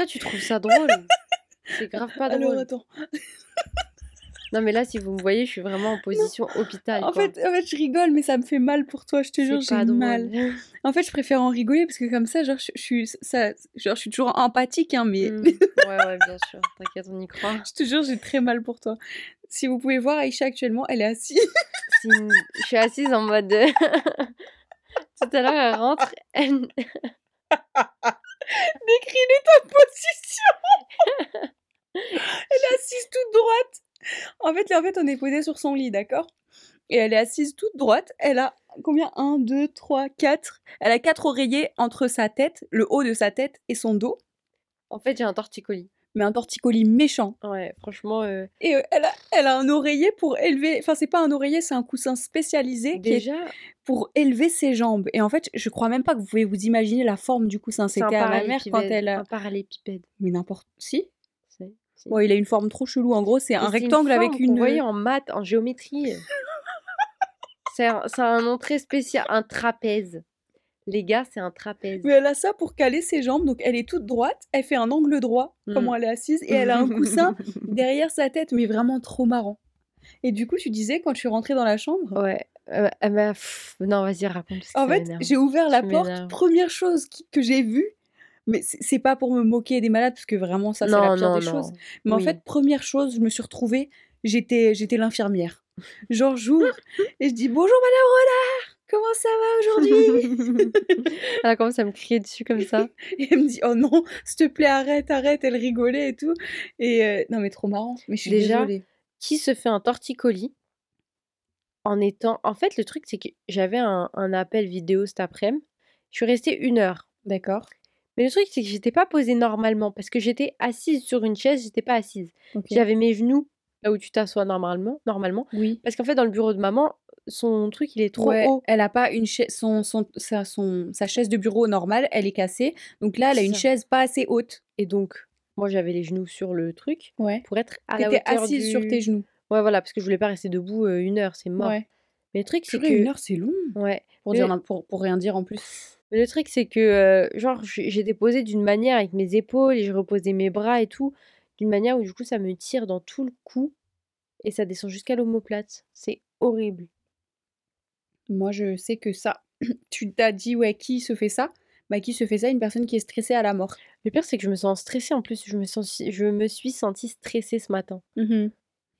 Toi, tu trouves ça drôle C'est grave pas Alors drôle. attends. Non, mais là, si vous me voyez, je suis vraiment en position hôpital. En quoi. fait, en fait, je rigole, mais ça me fait mal pour toi, je te jure, j'ai mal. En fait, je préfère en rigoler parce que comme ça, genre, je, je suis, ça, genre, je suis toujours empathique, hein, mais Mm. Ouais, ouais, bien sûr. T'inquiète, on y croit. je te jure, j'ai très mal pour toi. Si vous pouvez voir Aïcha actuellement, elle est assise. Si- Je suis assise en mode. Tout à l'heure, elle rentre. Elle... Décris-nous ta position. elle est assise toute droite. En fait, en fait, on est posé sur son lit, d'accord? Et elle est assise toute droite. Elle a combien? 1, 2, 3, 4. Elle a quatre oreillers entre sa tête, le haut de sa tête et son dos. En fait, j'ai un torticolis. Mais un torticolis méchant. Ouais, franchement, euh, Et euh, elle, a, elle a un oreiller pour élever. Enfin, c'est pas un oreiller, c'est un coussin spécialisé qui est déjà, pour élever ses jambes. Et en fait, je crois même pas que vous pouvez vous imaginer la forme du coussin. C'était à ma mère quand elle. a- Un parallépipède. Mais n'importe. Si Bon, il a une forme trop chelou. En gros, c'est un une rectangle avec une. qu'on voyait en maths, en géométrie. c'est un, un nom très spécial, un trapèze. Les gars, c'est un trapèze. Mais elle a ça pour caler ses jambes. Donc, elle est toute droite. Elle fait un angle droit, Mm. comment elle est assise. Et elle a un coussin derrière sa tête. Mais vraiment trop marrant. Et du coup, tu disais, quand je suis rentrée dans la chambre. Ouais. euh, elle m'a- pff, non, vas-y, raconte. En fait, j'ai ouvert la Ça porte. Première chose qui- que j'ai vue. Mais c'est pas pour me moquer des malades, parce que vraiment, ça, c'est la pire non, des non. choses. Mais en fait, première chose, je me suis retrouvée, j'étais, j'étais l'infirmière. Genre, j'ouvre et je dis Bonjour Madame Renard, aujourd'hui Elle a commencé à me crier dessus comme ça. Et elle me dit Oh non, s'il te plaît, arrête, arrête. Elle rigolait et tout. Et euh, non, mais trop marrant. Mais je suis Déjà, désolée. Qui se fait un torticolis en étant. En fait, le truc, c'est que j'avais un, un appel vidéo cet après-midi. Je suis restée une heure. D'accord. Mais le truc, c'est que j'étais pas posée normalement parce que j'étais assise sur une chaise, j'étais pas assise. J'avais mes genoux là où tu t'assois normalement, normalement. Oui. Parce qu'en fait, dans le bureau de maman, son truc, il est trop Ouais, haut. elle a pas une chaise, son, son, sa, son, sa chaise de bureau normale, elle est cassée. Donc là, elle a une ça. chaise pas assez haute. Et donc, moi, j'avais les genoux sur le truc Ouais. pour être à la hauteur assise du... sur tes genoux. Ouais, voilà, parce que je voulais pas rester debout euh, une heure, c'est mort. Ouais. Mais le truc, c'est que... une heure, c'est long. Ouais. Pour, Mais- dire, n'im- pour, pour rien dire en plus. Mais le truc, c'est que, euh, genre, j'étais posée d'une manière avec mes épaules et je reposais mes bras et tout, d'une manière où, du coup, ça me tire dans tout le cou et ça descend jusqu'à l'omoplate. C'est horrible. Moi, je sais que ça. tu t'as dit, ouais, qui se fait ça? Bah, qui se fait ça? Une personne qui est stressée à la mort. Le pire, c'est que je me sens stressée. En plus, je me, sens, je me suis sentie stressée ce matin.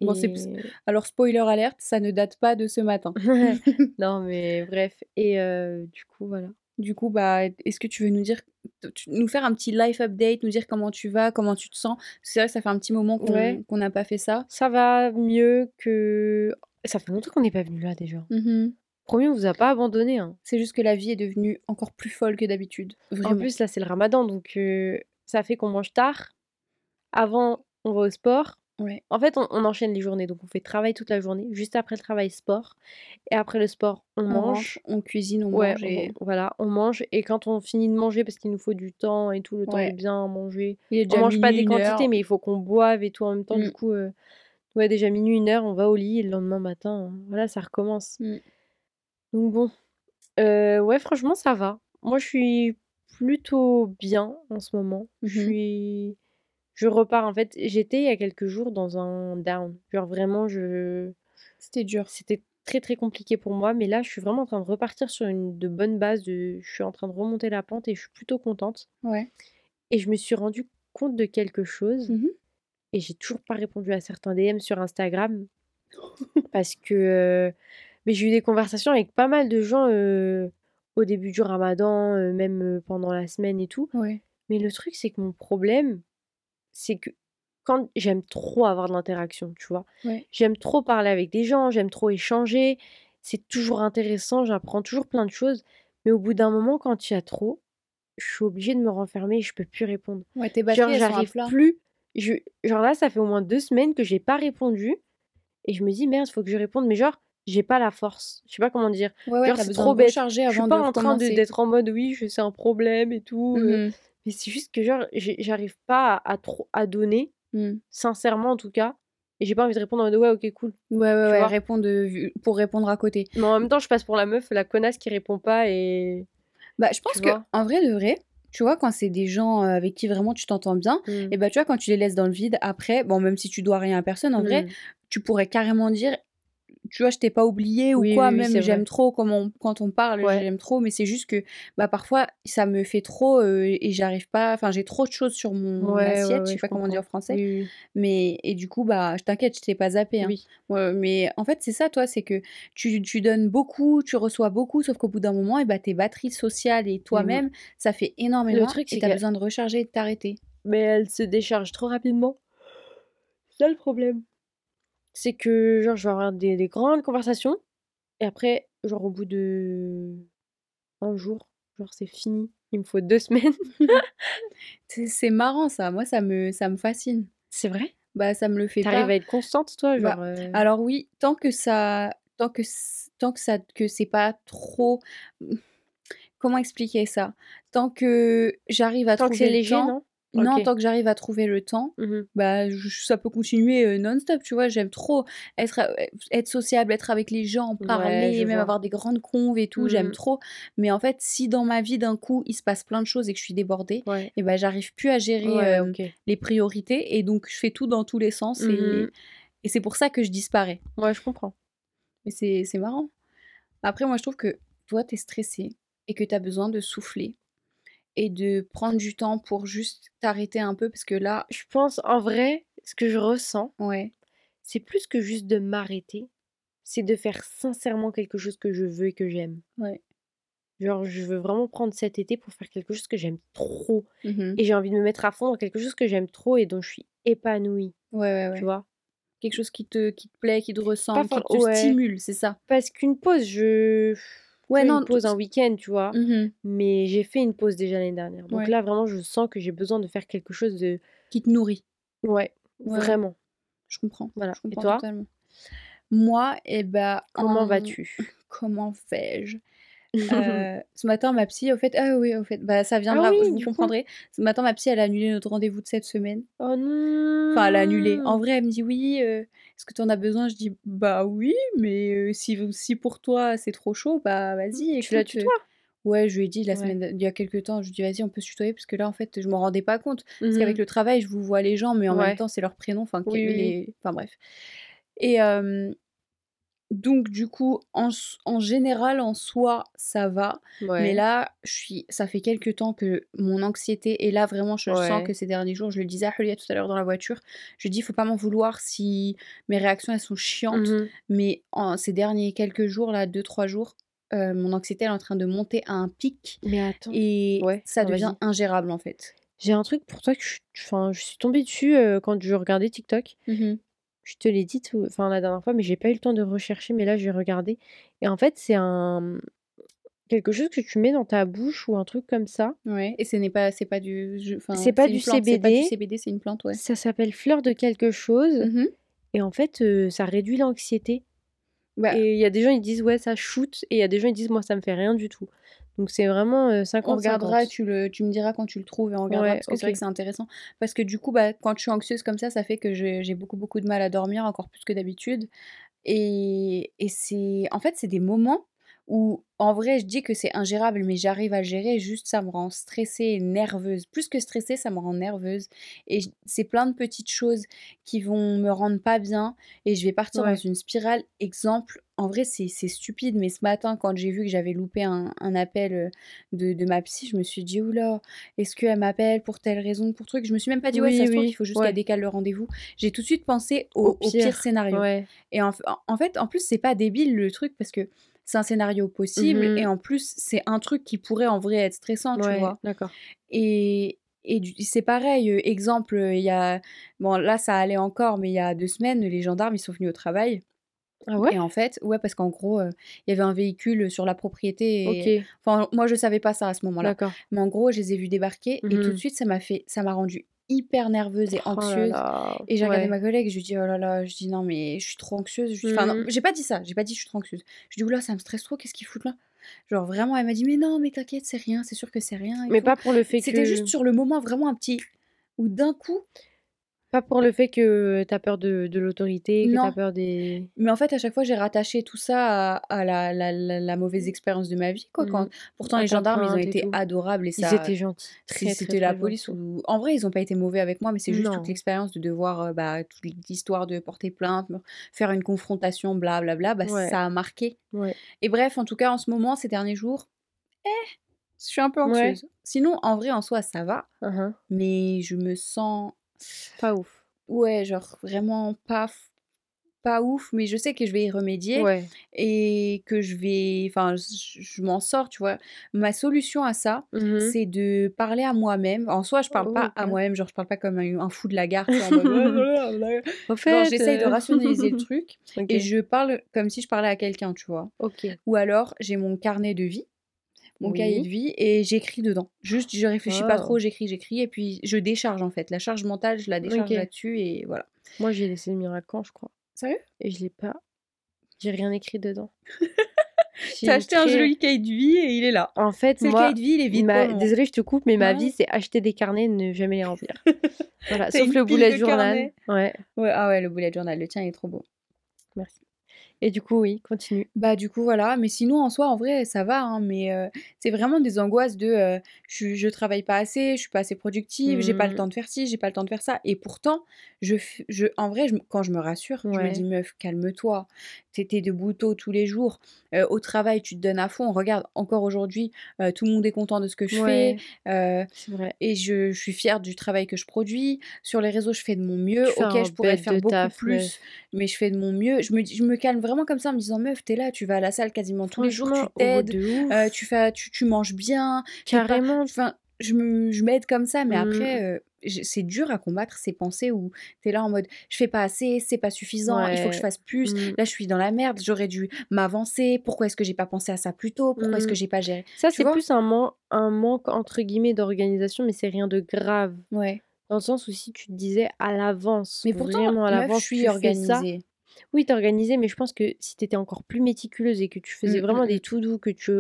Bon, c'est- Alors, spoiler alerte, ça ne date pas de ce matin. non, mais bref. Et euh, du coup, voilà. Du coup, bah, est-ce que tu veux nous dire, nous faire un petit life update, nous dire comment tu vas, comment tu te sens? C'est vrai que ça fait un petit moment qu'on Ouais. qu'on n'a pas fait ça. Ça va mieux que. Ça fait longtemps qu'on n'est pas venu là déjà. Promis, on vous a pas abandonné. Hein. C'est juste que la vie est devenue encore plus folle que d'habitude. En plus, là, c'est le ramadan, donc euh, ça fait qu'on mange tard. Avant, on va au sport. Ouais. En fait, on, on enchaîne les journées. Donc, on fait travail toute la journée. Juste après le travail, sport. Et après le sport, on, on mange. on cuisine, on Ouais, mange. Et... on- voilà, on mange. Et quand on finit de manger, parce qu'il nous faut du temps et tout, le temps de bien manger. Il est On mange pas des quantités, mais il faut qu'on boive et tout en même temps. Du Mm. coup, euh, ouais, déjà minuit, une heure, on va au lit. Et le lendemain matin, euh, voilà, ça recommence. Mm. Donc bon, euh, ouais, franchement, ça va. Moi, je suis plutôt bien en ce moment. Je suis... Je repars, en fait, j'étais il y a quelques jours dans un down. Genre vraiment, je... C'était dur. C'était très très compliqué pour moi, mais là, je suis vraiment en train de repartir sur une de bonnes bases. De... Je suis en train de remonter la pente et je suis plutôt contente. Ouais. Et je me suis rendu compte de quelque chose Mhm. et j'ai toujours pas répondu à certains DM sur Instagram parce que euh, mais j'ai eu des conversations avec pas mal de gens euh, au début du Ramadan, euh, même pendant la semaine et tout. Ouais. Mais le truc, c'est que mon problème, c'est que quand j'aime trop avoir de l'interaction, tu vois, Ouais. j'aime trop parler avec des gens, j'aime trop échanger, c'est toujours intéressant, j'apprends toujours plein de choses, mais au bout d'un moment, quand il y a trop, je suis obligée de me renfermer et je peux plus répondre. Ouais, tes Genre, batteries, j'arrive plus. Je... Genre là, ça fait au moins deux semaines que j'ai pas répondu. Et je me dis, merde, faut que je réponde. Mais genre, j'ai pas la force. Je sais pas comment dire. Ouais, c'est trop bête. Je suis pas en train d'être en mode, oui, c'est un problème et tout. euh, Mhm. Mais c'est juste que genre, j'arrive pas à, à trop à donner, Mhm. sincèrement en tout cas. Et j'ai pas envie de répondre en mode, ouais, ok, cool. Ouais, ouais, Tu ouais, de- pour répondre à côté. Mais en même temps, je passe pour la meuf, la connasse qui répond pas et. Bah, je pense que, en vrai de vrai, tu vois, quand c'est des gens euh, avec qui vraiment tu t'entends bien, Mmh. et bah tu vois, quand tu les laisses dans le vide, après, bon, même si tu dois rien à personne, en vrai, Mmh. tu pourrais carrément dire, tu vois, je t'ai pas oublié ou Oui, quoi, oui, oui, même j'aime trop on- quand on parle, Ouais. j'aime trop, mais c'est juste que bah parfois ça me fait trop euh, et j'arrive pas, enfin j'ai trop de choses sur mon Ouais, ouais, assiette, je sais pas comment dire en comprends. français, mais et du coup bah je t'inquiète, je t'ai pas zappé, hein. mais en fait c'est ça toi, c'est que tu, tu donnes beaucoup, tu reçois beaucoup, sauf qu'au bout d'un moment, et bah tes batteries sociales et toi-même, ça fait énormément truc, et c'est t'as que- besoin de recharger et de t'arrêter. Mais elle se décharge trop rapidement. C'est ça le problème. C'est que, genre, je vais avoir des, des grandes conversations, et après, genre, au bout de un jour, genre, c'est fini. Il me faut deux semaines. C'est marrant ça, moi ça me, ça me fascine. C'est vrai? Bah ça me le fait T'arrives à être constante, toi, Bah, genre... euh, Alors oui, tant que ça, tant que tant que ça, que c'est pas trop. Comment expliquer ça? Tant que j'arrive à Tant que trouver le léger, temps. non? Non, tant que j'arrive à trouver le temps, Mhm. bah je- ça peut continuer euh, non-stop, tu vois. J'aime trop être, euh, être sociable, être avec les gens, parler, même vois. avoir des grandes conves et tout. J'aime Mhm. trop. Mais en fait, si dans ma vie d'un coup il se passe plein de choses et que je suis débordée, Ouais. et ben j'arrive plus à gérer Ouais, euh, les priorités et donc je fais tout dans tous les sens et, Mhm. et c'est pour ça que je disparais. Ouais, je comprends. Mais c'est c'est marrant. Après, moi, je trouve que toi, t'es stressé et que t'as besoin de souffler et de prendre du temps pour juste t'arrêter un peu parce que là, Je pense, en vrai, ce que je ressens, ouais, c'est plus que juste de m'arrêter, c'est de faire sincèrement quelque chose que je veux et que j'aime. ouais. Genre, je veux vraiment prendre cet été pour faire quelque chose que j'aime trop. Mhm. Et j'ai envie de me mettre à fond dans quelque chose que j'aime trop et dont je suis épanouie, Ouais, ouais, ouais. tu vois. Quelque chose qui te, qui te plaît, qui te ressemble, qui te ouais. stimule, c'est ça. Parce qu'une pause, je. Ouais, non, une pause un week-end, tu vois. Mhm. Mais j'ai fait une pause déjà l'année dernière. Donc Ouais. là, vraiment, je sens que j'ai besoin de faire quelque chose de. Qui te nourrit. Ouais, Ouais. vraiment. Je comprends. Voilà. Je Et toi? totalement. Moi, eh ben, Comment en- vas-tu? Comment fais-je? Euh, ce matin, ma psy, au fait, ah oui, au fait, bah ça viendra, Ah oui, vous coup. comprendrez. Ce matin, ma psy, elle a annulé notre rendez-vous de cette semaine. Oh non Enfin, elle a annulé. En vrai, elle me dit oui, euh, est-ce que tu en as besoin? Je dis bah oui, mais euh, si, si pour toi c'est trop chaud, bah vas-y. Tu la tutoies? Ouais, je lui ai dit la Ouais. semaine, il y a quelques temps, je lui ai dit vas-y, on peut se tutoyer parce que là, en fait, je m'en rendais pas compte. Parce Mhm. qu'avec le travail, je vous vois les gens, mais en Ouais. même temps, c'est leur prénom. Enfin, Oui, enfin bref. Et euh, donc, du coup, en, en général, en soi, ça va. Ouais. Mais là, je suis, ça fait quelques temps que mon anxiété, et là vraiment, je sens que ces derniers jours, je le disais à Julia tout à l'heure dans la voiture, je dis, faut pas m'en vouloir si mes réactions, elles sont chiantes. Mhm. Mais en ces derniers quelques jours, là, deux, trois jours, euh, mon anxiété elle est en train de monter à un pic Mais attends. et Ouais, ça devient ingérable en fait. J'ai un truc pour toi que je, enfin, je suis tombée dessus euh, quand je regardais TikTok. Je te l'ai dit tout- enfin, la dernière fois, mais j'ai pas eu le temps de rechercher, mais là j'ai regardé. Et en fait, c'est un quelque chose que tu mets dans ta bouche ou un truc comme ça. Ouais. Et ce n'est pas, c'est pas du, enfin, C'est pas du plante, C'est pas du CBD. CBD, c'est une plante, ouais. Ça s'appelle fleur de quelque chose. Mhm. Et en fait, euh, ça réduit l'anxiété. Bah, Et il y a des gens, ils disent ouais, ça shoot. Et il y a des gens, ils disent moi, ça me fait rien du tout. Donc c'est vraiment euh, on 50 regardera, tu, le, tu me diras quand tu le trouves et on regardera Ouais, parce que c'est vrai que c'est intéressant. Parce que du coup, bah, quand je suis anxieuse comme ça, ça fait que j'ai beaucoup, beaucoup de mal à dormir, encore plus que d'habitude. Et, et c'est. En fait, c'est des moments où, en vrai, je dis que c'est ingérable, mais j'arrive à le gérer. Juste, ça me rend stressée et nerveuse. Plus que stressée, ça me rend nerveuse. Et c'est plein de petites choses qui vont me rendre pas bien. Et je vais partir dans une spirale. Exemple, en vrai, c'est c'est stupide, mais ce matin, quand j'ai vu que j'avais loupé un, un appel euh, de, de ma psy, je me suis dit, oula, est-ce qu'elle m'appelle pour telle raison, pour truc? Je me suis même pas dit, ouais, Oui, ça se trouve oui, qu'il faut juste ouais. qu'elle décale le rendez-vous. J'ai tout de suite pensé au, Au au pire. scénario. Ouais. Et en- en fait, en plus, c'est pas débile le truc parce que c'est un scénario possible Mhm. et en plus, c'est un truc qui pourrait en vrai être stressant, tu vois. d'accord. Et, et c'est pareil, euh, exemple, euh, il y a. Bon, là, ça allait encore, mais il y a deux semaines, les gendarmes, ils sont venus au travail. Ah ouais? Et en fait, ouais, parce qu'en gros, euh, il y avait un véhicule sur la propriété. Et... Ok, Enfin, moi, je savais pas ça à ce moment-là. d'accord. Mais en gros, je les ai vus débarquer et tout de Mhm. suite, ça m'a fait, ça m'a rendue hyper nerveuse et Oh là anxieuse. là. Et j'ai regardé ma collègue et je lui dis oh là là, je dis non mais je suis trop anxieuse. Je Enfin non, Mhm. j'ai pas dit ça, j'ai pas dit je suis trop anxieuse. Je dis oula ça me stresse trop, qu'est-ce qu'ils foutent là? Genre vraiment elle m'a dit mais non mais t'inquiète c'est rien, c'est sûr que c'est rien. Mais tout. pas pour le fait que. C'était juste sur le moment vraiment un petit où d'un coup Pas pour le fait que tu as peur de de l'autorité, que tu as Non. peur des Mais en fait, à chaque fois, j'ai rattaché tout ça à à la la la la mauvaise expérience de ma vie, quoi, Mmh quand mh. pourtant À les gendarmes, ils ont et été tout. adorables et Ils ça étaient gentils, si très, très, c'était la très police gentils. ou en vrai, ils ont pas été mauvais avec moi, mais c'est juste toute l'expérience de devoir, heu, bah, toute l'histoire de porter plainte, me faire une confrontation, bla bla bla, bah, Ouais. ça a marqué Ouais. et bref, en tout cas, en ce moment, ces derniers jours, eh, je suis un peu Ouais. anxieuse. Sinon, en vrai, en soi, ça va, hein. mais je me sens Pas ouf. ouais, genre vraiment pas pas ouf, mais je sais que je vais y remédier Ouais. et que je vais enfin, je je m'en sors, tu vois? Ma solution à ça, Mmh mh. c'est de parler à moi-même. En soi, je parle Oh, pas à moi-même, genre je parle pas comme un un fou de la gare? En genre fait, j'essaye de heu rationaliser le truc et je parle comme si je parlais à quelqu'un, tu vois? OK. Ou alors j'ai mon carnet de vie, mon cahier de vie et j'écris dedans. Juste, je réfléchis pas trop, j'écris, j'écris et puis je décharge, en fait. La charge mentale, je la décharge là-dessus et voilà. Moi, j'ai laissé le Miracan, je crois Sérieux? et je l'ai pas j'ai rien écrit dedans. Tu J'ai as acheté un joli cahier de vie et il est là. En fait, C'est le moi, cahier de vie, il est vide ma désolée, je te coupe, mais ma vie, c'est acheter des carnets et ne jamais les remplir. Voilà, sauf le bullet journal. Ouais, Ouais, ah ouais, le bullet journal, le tien il est trop beau. merci et du coup, oui, continue. Bah, du coup, voilà, mais sinon, en soi, en vrai, ça va, hein, mais heu, c'est vraiment des angoisses de, heu, je je travaille pas assez, je suis pas assez productive, j'ai pas le Mmh. temps de faire ci, j'ai pas le temps de faire ça et pourtant, je je en vrai, je quand je me rassure, je me dis: «Meuf, calme-toi, es debout tôt tous les jours, heu, au travail, tu te donnes à fond. Regarde, encore aujourd'hui, tout le monde est content de ce que je Ouais, fais, vrai. et je je suis fière du travail que je produis. Sur les réseaux, je fais de mon mieux. Tu OK, je pourrais faire beaucoup taf, plus, mais je fais de mon mieux. Je me je me calme vraiment comme ça en me disant: «Meuf, tu es là, tu vas à la salle quasiment tous les jours, tu t'aides, ouf. tu fais tu tu manges bien, tu es pas» Carrément. enfin, je me je m'aide comme ça, mais Mmh. après, heu, j c'est dur à combattre ces pensées où tu es là en mode: «Je fais pas assez, c'est pas suffisant, il faut que je fasse plus. Mmh. Là, je suis dans la merde, j'aurais dû m'avancer. Pourquoi est-ce que j'ai pas pensé à ça plus tôt? Pourquoi est-ce que Mmh. j'ai pas géré?» Ça, c'est plus un man un «manque» entre guillemets d'organisation, mais c'est rien de grave. Ouais. Dans le sens où si tu te disais à l'avance, Mais pourtant, vraiment à meuf, je l'avance, suis organisée. Oui, organisée, mais je pense que si tu étais encore plus méticuleuse et que tu faisais Mmh, vraiment mmh des mh. to do, que tu,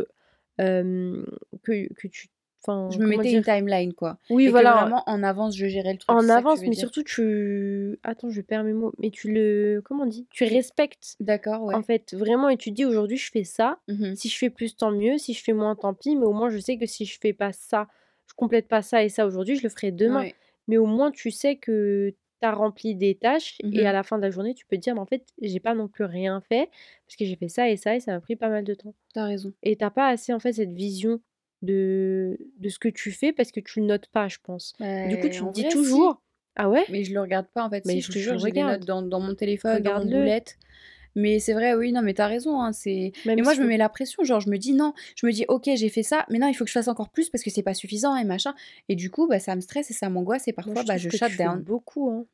que que tu enfin, Je me mettais une dire? timeline, quoi Oui, et que voilà. vraiment en avance, je gérais le truc, En avance, mais dire? surtout tu attends, je perds mes mots, mais tu le comment on dit? Tu respectes, d'accord, ouais. en fait, vraiment et tu te dis: «Aujourd'hui, je fais ça. Mmh. Si je fais plus, tant mieux. Si je fais moins, tant pis, mais au moins, je sais que si je fais pas ça, je complète pas ça et ça aujourd'hui, je le ferai demain». Ouais. Mais au moins, tu sais que tu as rempli des tâches Mmh et à la fin de la journée, tu peux te dire: «Mais en fait, j'ai pas non plus rien fait parce que j'ai fait ça et ça et ça m'a pris pas mal de temps» Tu as raison. et tu as pas assez, en fait, cette vision de de ce que tu fais parce que tu le notes pas, je pense. Du coup, Beh, tu te dis vrai, si. toujours ah ouais? Mais je le regarde pas, en fait. Mais Si, je faut te jure, j'ai notes dans dans mon téléphone, dans mon boulette. Mais c'est vrai, oui, non, mais tu as raison, hein, c'est mais moi, je me mets la pression, genre, je me dis: «Non», je me dis: «OK, j'ai fait ça, mais non, il faut que je fasse encore plus parce que c'est pas suffisant et machin» et du coup, bah, ça me stresse et ça m'angoisse et Moi, parfois, je bah, je que shut down. beaucoup, hein.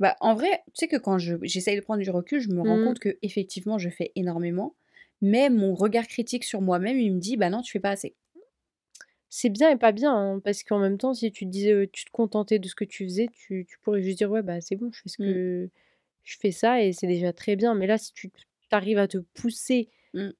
Bah, en vrai, tu sais que quand je j'essaye de prendre du recul, je me rends Mmh. compte qu'effectivement, je fais énormément, mais mon regard critique sur moi-même, il me dit: «Bah non, tu fais pas assez». C'est bien et pas bien, hein, parce qu'en même temps, si tu te disais, heu, tu te contentais de ce que tu faisais, tu tu pourrais juste dire: «Ouais, bah, c'est bon, je fais ce Mmh. que je fais ça et c'est déjà très bien». Mais là, si tu arrives à te pousser Mmh.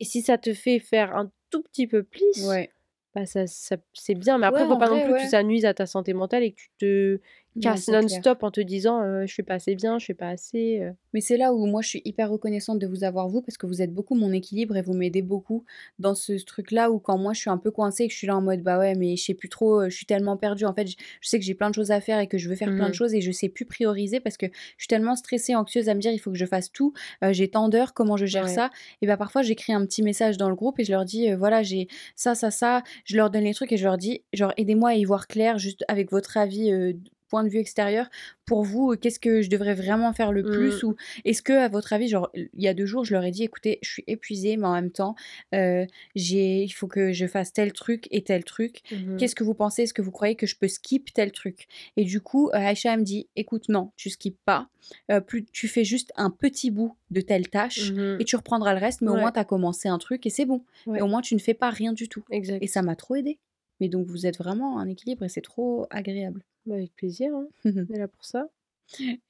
et si ça te fait faire un tout petit peu plus, Ouais. bah, ça ça c'est bien. Mais Ouais, après, faut en pas non plus que ouais. ça nuise à ta santé mentale et que tu te Clair. non-stop en te disant, heu: «Je fais pas assez bien, je fais pas assez», heu. Mais c'est là où moi, je suis hyper reconnaissante de vous avoir vous, parce que vous êtes beaucoup mon équilibre et vous m'aidez beaucoup dans ce truc-là où quand moi, je suis un peu coincée et que je suis là en mode: «Bah, ouais, mais je sais plus trop, heu, je suis tellement perdue». En fait, je sais que j'ai plein de choses à faire et que je veux faire plein de Mmh. choses et je sais plus prioriser parce que je suis tellement stressée, anxieuse à me dire: «Il faut que je fasse tout, heu, j'ai tant d'heures, comment je gère Ouais. ça?» et bah, parfois, j'écris un petit message dans le groupe et je leur dis: «Heu, voilà, j'ai ça, ça, ça». Je leur donne les trucs et je leur dis, genre: «Aidez-moi à y voir clair, juste avec votre avis, point de vue extérieur. Pour vous, heu, qu'est-ce que je devrais vraiment faire le plus?» Mmh. ou est-ce que, à votre avis, genre, il y a 2 jours, je leur ai dit: «Écoutez, je suis épuisée, mais en même temps, j'ai il faut que je fasse tel truc et tel truc. Mmh mh. Qu'est-ce que vous pensez? Est-ce que vous croyez que je peux skip tel truc?» et du coup, heu, Aïcha, elle me dit: «Écoute, non, tu skippes pas, plus tu fais juste un petit bout de telle tâche Mmh et tu reprendras le reste, mais au moins, tu as commencé un truc et c'est bon Ouais. et au moins, tu ne fais pas rien du tout» et Exact. ça m'a trop aidée. Mais donc vous êtes vraiment un équilibre et c'est trop agréable. Bah, avec plaisir, hein. On est là pour ça.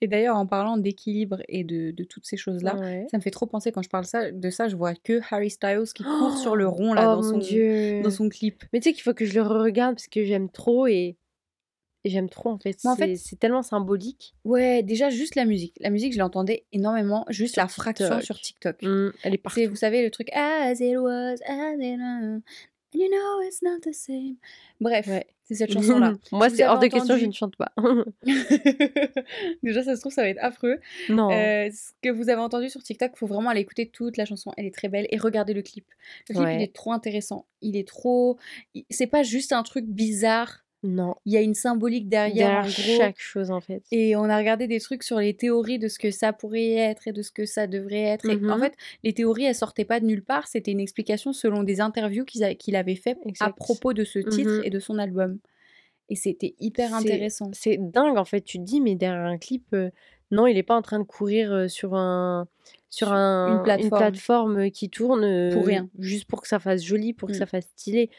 Et d'ailleurs, en parlant d'équilibre et de de toutes ces choses-là, Ouais. ça me fait trop penser quand je parle ça de ça, je vois que Harry Styles qui court sur le rond là Oh dans son Dieu! dans son clip. Mais tu sais qu'il faut que je le reregarde parce que j'aime trop et Et j'aime trop en fait. En C'est fait- c'est tellement symbolique. Ouais, déjà juste la musique. La musique, je l'entendais énormément, juste Sur la fraction sur TikTok. Mm, elle est partout. vous savez, le truc As it was, as it was, and you know it's not the same. Bref, Ouais. c'est cette chanson-là. Moi, c'est hors de question, je ne chante pas. Déjà, ça se trouve, ça va être affreux. non. Euh, ce que vous avez entendu sur TikTok, il faut vraiment aller écouter toute la chanson. Elle est très belle. Et regardez le clip. Le clip, il est trop intéressant. Il est trop. C'est pas juste un truc bizarre. Non. Il y a une symbolique derrière, Derrière en gros. chaque chose en fait. Et on a regardé des trucs sur les théories de ce que ça pourrait être et de ce que ça devrait être. Et en Mhm. fait, les théories, elles sortaient pas de nulle part. C'était une explication selon des interviews qu'il avait fait à propos de ce titre Mhm. et de son album. Et c'était hyper intéressant. C'est dingue en fait. Tu te dis, mais derrière un clip, euh, non, il est pas en train de courir euh, sur un sur un, une plateforme. plateforme qui tourne euh, Pour rien. juste pour que ça fasse joli, pour que Mm. ça fasse stylé.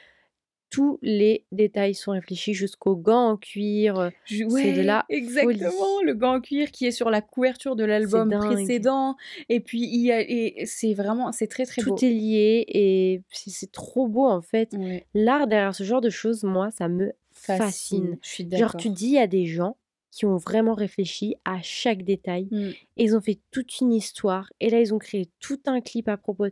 Tous les détails sont réfléchis jusqu'aux gants en cuir. euh, c'est de la exactement folie. le gant en cuir qui est sur la couverture de l'album précédent et puis il y a et c'est vraiment c'est très très Tout beau est lié et c'est c'est trop beau en fait. Ouais, L'art derrière ce genre de choses, moi, ça me fascine. fascine. je suis Genre, d'accord tu te dis, il y a des gens qui ont vraiment réfléchi à chaque détail Mm. et ils ont fait toute une histoire et là, ils ont créé tout un clip à propos.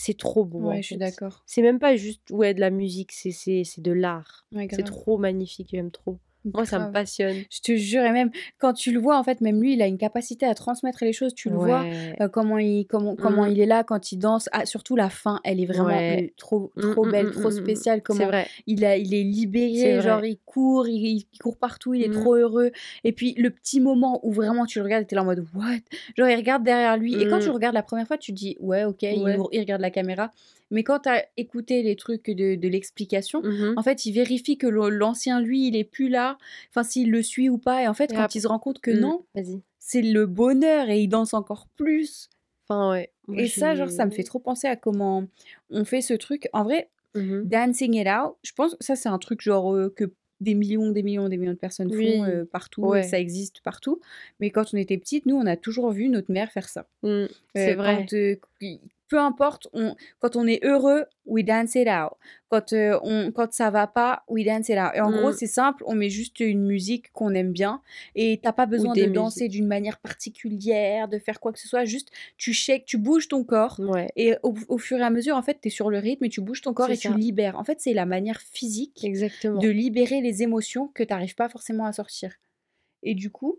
C'est trop beau. ouais je suis d'accord C'est même pas juste ouais, de la musique, c'est de l'art. Ouais, C'est trop magnifique, j'aime trop. Moi, ça me passionne. je te jure et même quand tu le vois en fait même lui il a une capacité à transmettre les choses tu le vois euh, comment il comment comment Mm. il est là quand il danse ah, surtout la fin elle est vraiment Ouais. trop Mm, trop mm, belle trop spéciale C'est comment vrai. il, a, il est libéré, genre il court, il, il court partout, il est trop heureux. Et puis le petit moment où vraiment tu le regardes et t'es là en mode what? Genre il regarde derrière lui. Et quand tu le regardes la première fois, tu dis ouais, ok, Ouais. il, regarde la caméra. Mais quand t'as écouté les trucs de, de l'explication, Mhm. en fait, il vérifie que l'ancien lui, il est plus là, enfin s'il le suit ou pas. Et en fait, Et quand après- il se rend compte que Mm. non, Vas-y. c'est le bonheur et il danse encore plus. Enfin, ouais. Moi, et ça, genre, ça me fait trop penser à comment on fait ce truc. En vrai, Mhm. Dancing It Out, je pense que ça c'est un truc genre euh, que des millions, des millions, des millions de personnes Oui. font euh, partout, Ouais. ça existe partout. Mais quand on était petite, nous on a toujours vu notre mère faire ça. Mm. C'est Euh, vrai. Quand, euh, peu importe, on, quand on est heureux, we dance it out. Quand, euh, on, quand ça va pas, we dance it out. Et en gros, Mm. c'est simple, on met juste une musique qu'on aime bien et t'as pas besoin de danser d'une manière particulière, de faire quoi que ce soit, juste tu shakes, tu bouges ton corps. Ouais. Et au, au fur et à mesure, en fait, tu es sur le rythme et tu bouges ton corps et tu libères. En fait, c'est la manière physique Exactement. de libérer les émotions que tu n'arrives pas forcément à sortir. Et du coup,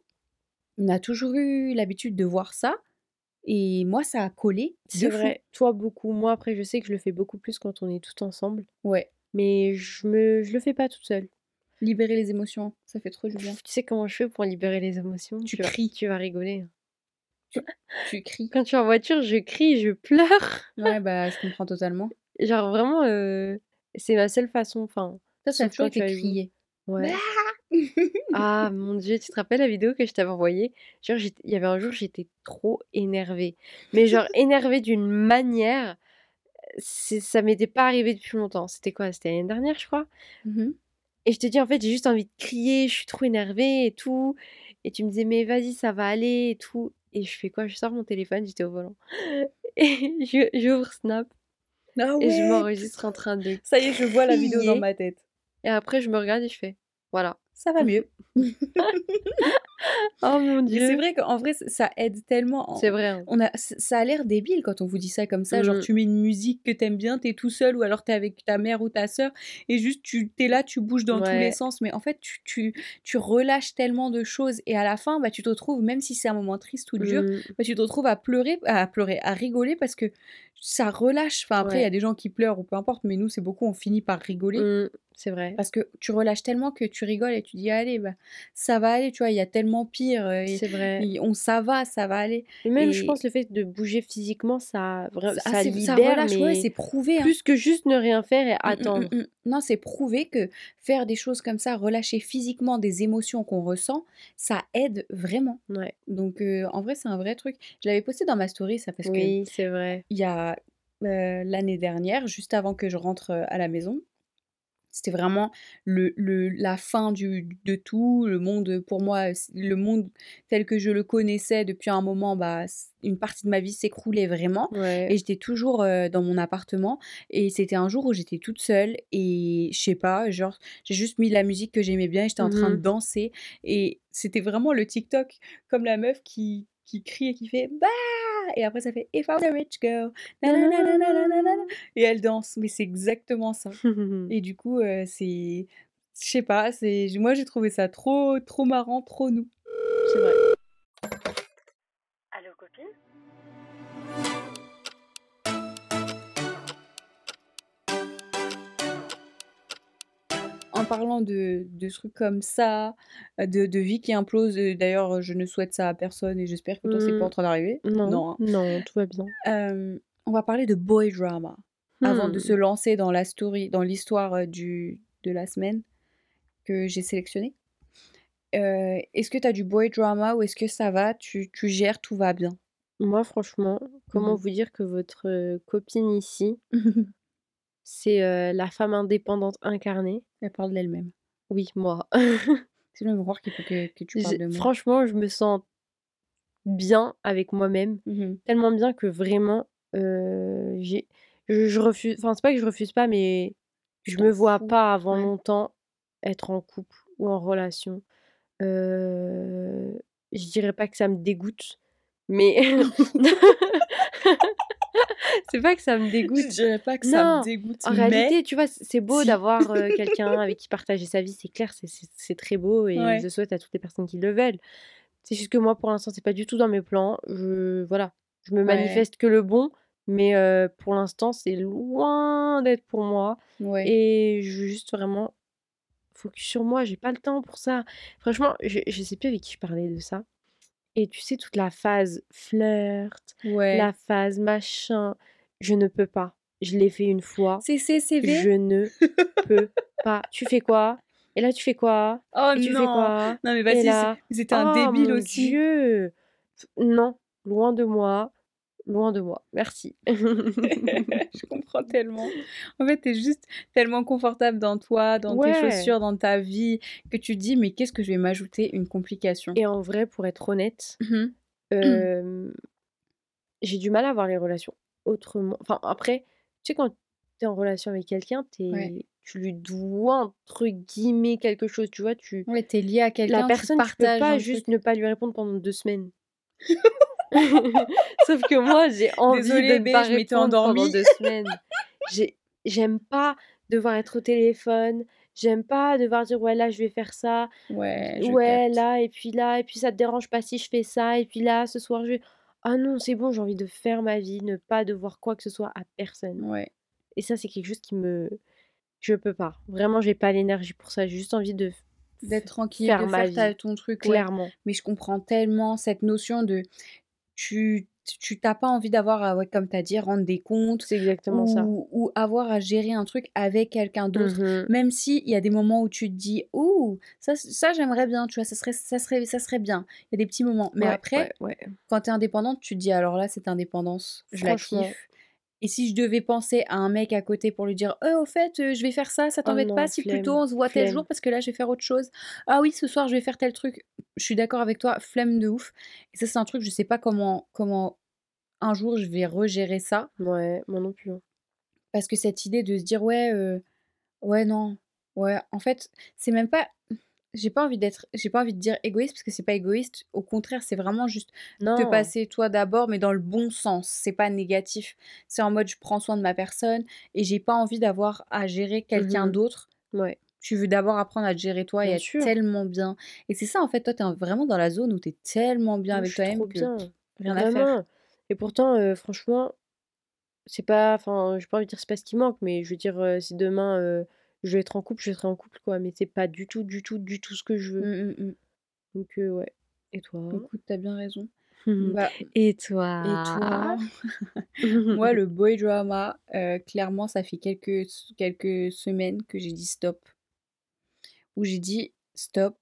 on a toujours eu l'habitude de voir ça. Et moi, ça a collé. C'est de fou. vrai. Toi, beaucoup. Moi, après, je sais que je le fais beaucoup plus quand on est tout ensemble. Ouais. Mais je me, je le fais pas toute seule. Libérer les émotions, ça fait trop du bien. Tu sais comment je fais pour libérer les émotions? Tu cries. Tu vas rigoler. Tu cries. Quand je suis en voiture, je crie, je pleure. Ouais, bah, je comprends totalement. Genre vraiment, euh, c'est ma seule façon. Enfin, Ça, ça toujours quand tu crié. ouais. Ah mon dieu, tu te rappelles la vidéo que je t'avais envoyée? Genre, il y avait un jour, j'étais trop énervée. Mais genre énervée d'une manière, ça m'était pas arrivé depuis longtemps. C'était quoi? C'était l'année dernière, je crois? Mhm. Et je te dis, en fait, j'ai juste envie de crier, je suis trop énervée et tout. Et tu me disais, mais vas-y, ça va aller et tout. Et je fais quoi? Je sors mon téléphone, j'étais au volant. Et j'ouvre Snap Ah et je m'enregistre en train de Ça y est, je vois la vidéo dans ma tête. Et après, je me regarde et je fais, voilà. Ça va mieux. Oh mon dieu. c'est vrai qu'en vrai, ça aide tellement. en- C'est vrai. hein. On a, ça a l'air débile quand on vous dit ça comme ça. Genre, Mm. tu mets une musique que t'aimes bien, t'es tout seul ou alors t'es avec ta mère ou ta sœur et juste tu t'es là, tu bouges dans tous les sens. Mais en fait, tu, tu, tu relâches tellement de choses et à la fin, bah, tu te retrouves, même si c'est un moment triste ou dur, Mm. bah, tu te retrouves à pleurer, à pleurer, à rigoler parce que ça relâche. Enfin, après, il y a des gens qui pleurent ou peu importe, mais nous, c'est beaucoup, on finit par rigoler. Mm, c'est vrai. Parce que tu relâches tellement que tu rigoles et tu dis, allez, bah, ça va aller, tu vois, il y a tellement pire. euh, C'est vrai. et on, ça va, ça va aller. Et même, je pense, le fait de bouger physiquement, ça, Ah, ça c'est- libère, relâche, ouais, mais c'est prouvé. hein. plus que juste ne rien faire et Mm, mm, attendre. Non, c'est prouvé que faire des choses comme ça, relâcher physiquement des émotions qu'on ressent, ça aide vraiment. Ouais. Donc, euh, en vrai, c'est un vrai truc. Je l'avais posté dans ma story, ça, parce que Oui, c'est vrai. il y a euh, l'année dernière, juste avant que je rentre euh, à la maison, C'était vraiment le, le, la fin du, de tout. Le monde, pour moi, le monde tel que je le connaissais depuis un moment, bah, une partie de ma vie s'écroulait vraiment. Et j'étais toujours euh, dans mon appartement. Et c'était un jour où j'étais toute seule. Et je sais pas, genre, j'ai juste mis la musique que j'aimais bien et j'étais en train de mmh danser. Et c'était vraiment le TikTok, comme la meuf qui, qui crie et qui fait Bah et après ça fait If I was a rich girl, et elle danse, mais c'est exactement ça. et du coup, euh, c'est, je sais pas, c'est, moi j'ai trouvé ça trop, trop marrant, trop nous. C'est vrai. Parlant de, de, trucs comme ça, de, de vie qui implose, d'ailleurs, je ne souhaite ça à personne et j'espère que toi, c'est pas en mmh. train d'arriver. Non, non, hein. non, tout va bien. on va parler de boy drama avant de se mmh. lancer dans la story, dans l'histoire du, de la semaine que j'ai sélectionnée. est-ce que tu as du boy drama ou est-ce que ça va, tu, tu, gères, tout va bien? Moi, franchement, comment mmh vous dire que votre copine ici, c'est la femme indépendante incarnée. Elle parle d'elle-même. Oui, moi. C'est le miroir qu'il faut que, tu parles de moi. Franchement, je me sens bien avec moi-même. Mmh tellement bien que vraiment, j'ai, je, refuse. Enfin, c'est pas que je refuse pas, mais je me vois pas avant longtemps être en couple ou en relation. je dirais pas que ça me dégoûte, mais. c'est pas que ça me dégoûte. Je dirais pas que ça me dégoûte. En réalité, tu vois, c'est beau d'avoir euh, quelqu'un avec qui partager sa vie, c'est clair, c'est très beau et je souhaite à toutes les personnes qui le veulent. C'est juste que moi, pour l'instant, c'est pas du tout dans mes plans. Je, voilà, je me manifeste que le bon, mais euh, pour l'instant, c'est loin d'être pour moi. Et je veux juste vraiment focus sur moi, j'ai pas le temps pour ça. Franchement, je, je sais plus avec qui je parlais de ça. Et tu sais, toute la phase flirt, la phase machin, je ne peux pas. Je l'ai fait une fois. C'est CV Je ne peux pas. Tu fais quoi? Et là, tu fais quoi? Oh tu non fais quoi? Non, mais vas-y, c'était un oh, débile aussi. Dieu Non, loin de moi loin de moi. Merci. je comprends tellement. En fait, tu es juste tellement confortable dans toi, dans tes chaussures, dans ta vie, que tu dis, mais qu'est-ce que je vais m'ajouter une complication? Et en vrai, pour être honnête, mmh j'ai du mal à voir les relations autrement. Enfin, après, tu sais, quand tu es en relation avec quelqu'un, tu lui dois, entre guillemets, quelque chose, tu vois. Tu... Ouais, es lié à quelqu'un, La personne, tu, peux pas juste ne pas lui répondre pendant deux semaines. Sauf que moi, j'ai envie de ne pas répondre pendant deux semaines. J'aime pas devoir être au téléphone. J'aime pas devoir dire ouais là je vais faire ça. Ouais. ouais là et puis là et puis ça te dérange pas si je fais ça et puis là ce soir je vais. Ah non c'est bon j'ai envie de faire ma vie, ne pas devoir quoi que ce soit à personne. Ouais. Et ça c'est quelque chose qui me, je peux pas. Vraiment j'ai pas l'énergie pour ça. J'ai juste envie de d'être tranquille, faire de faire ta, ton truc. Clairement. Mais je comprends tellement cette notion de tu tu t'as pas envie d'avoir ouais, comme tu as dit rendre des comptes c'est exactement ou, ça. ou avoir à gérer un truc avec quelqu'un d'autre. Mmh même si il y a des moments où tu te dis ouh ça ça j'aimerais bien tu vois ça serait ça serait ça serait bien. Il y a des petits moments. Mais après quand tu es indépendante tu te dis alors là cette indépendance je la kiffe et si je devais penser à un mec à côté pour lui dire Oh, au fait, euh, je vais faire ça, ça oh t'embête pas si plutôt on se voit tel jour parce que là je vais faire autre chose. Ah oui, ce soir je vais faire tel truc. Je suis d'accord avec toi, flemme de ouf. Et ça, c'est un truc, je sais pas comment, comment un jour je vais regérer ça. Ouais, moi non plus. Hein. Parce que cette idée de se dire Ouais, euh, ouais, non. Ouais, en fait, c'est même pas j'ai pas envie d'être j'ai pas envie de dire égoïste parce que c'est pas égoïste. Au contraire c'est vraiment juste te passer toi d'abord mais dans le bon sens. C'est pas négatif. C'est en mode je prends soin de ma personne et j'ai pas envie d'avoir à gérer quelqu'un mmh d'autre. Ouais. Tu veux d'abord apprendre à te gérer toi et être tellement bien. Et c'est ça en fait toi t'es vraiment dans la zone où t'es tellement bien avec toi-même que bien. rien à faire. Et pourtant euh, franchement c'est pas enfin j'ai pas envie de dire c'est pas ce qui manque mais je veux dire euh, si demain euh, je vais être en couple, je serai en couple, quoi. Mais c'est pas du tout, du tout, du tout ce que je veux. Mmh, mmh, mmh. Donc, ouais. Et toi? Écoute, t'as bien raison. Bah, et toi Et toi? Moi, le boy drama, clairement, ça fait quelques, quelques semaines que j'ai dit stop. Où j'ai dit stop,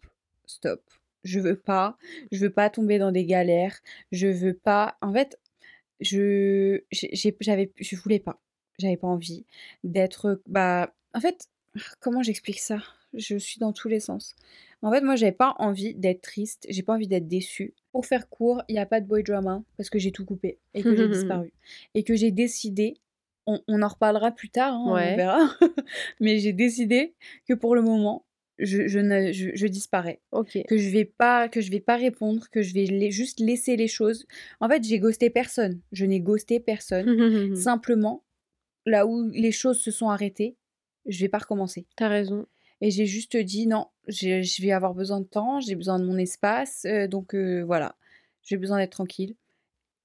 stop. Je veux pas, je veux pas tomber dans des galères, je veux pas. En fait, je j'avais je voulais pas j'avais pas envie d'être bah en fait comment j'explique ça? Je suis dans tous les sens. En fait, moi, j'avais pas envie d'être triste, j'ai pas envie d'être déçue. Pour faire court, il n'y a pas de boy drama parce que j'ai tout coupé et que j'ai disparu. Et que j'ai décidé, on, on en reparlera plus tard, hein, Ouais. on verra, mais j'ai décidé que pour le moment, je, je, ne, je, je disparais. Ok. Que je vais pas, que je vais pas répondre, que je vais la- juste laisser les choses. En fait, j'ai ghosté personne. Je n'ai ghosté personne. Simplement, là où les choses se sont arrêtées, je vais pas recommencer. T'as raison. Et j'ai juste dit non, je vais avoir besoin de temps, j'ai besoin de mon espace, euh, donc euh, voilà, j'ai besoin d'être tranquille.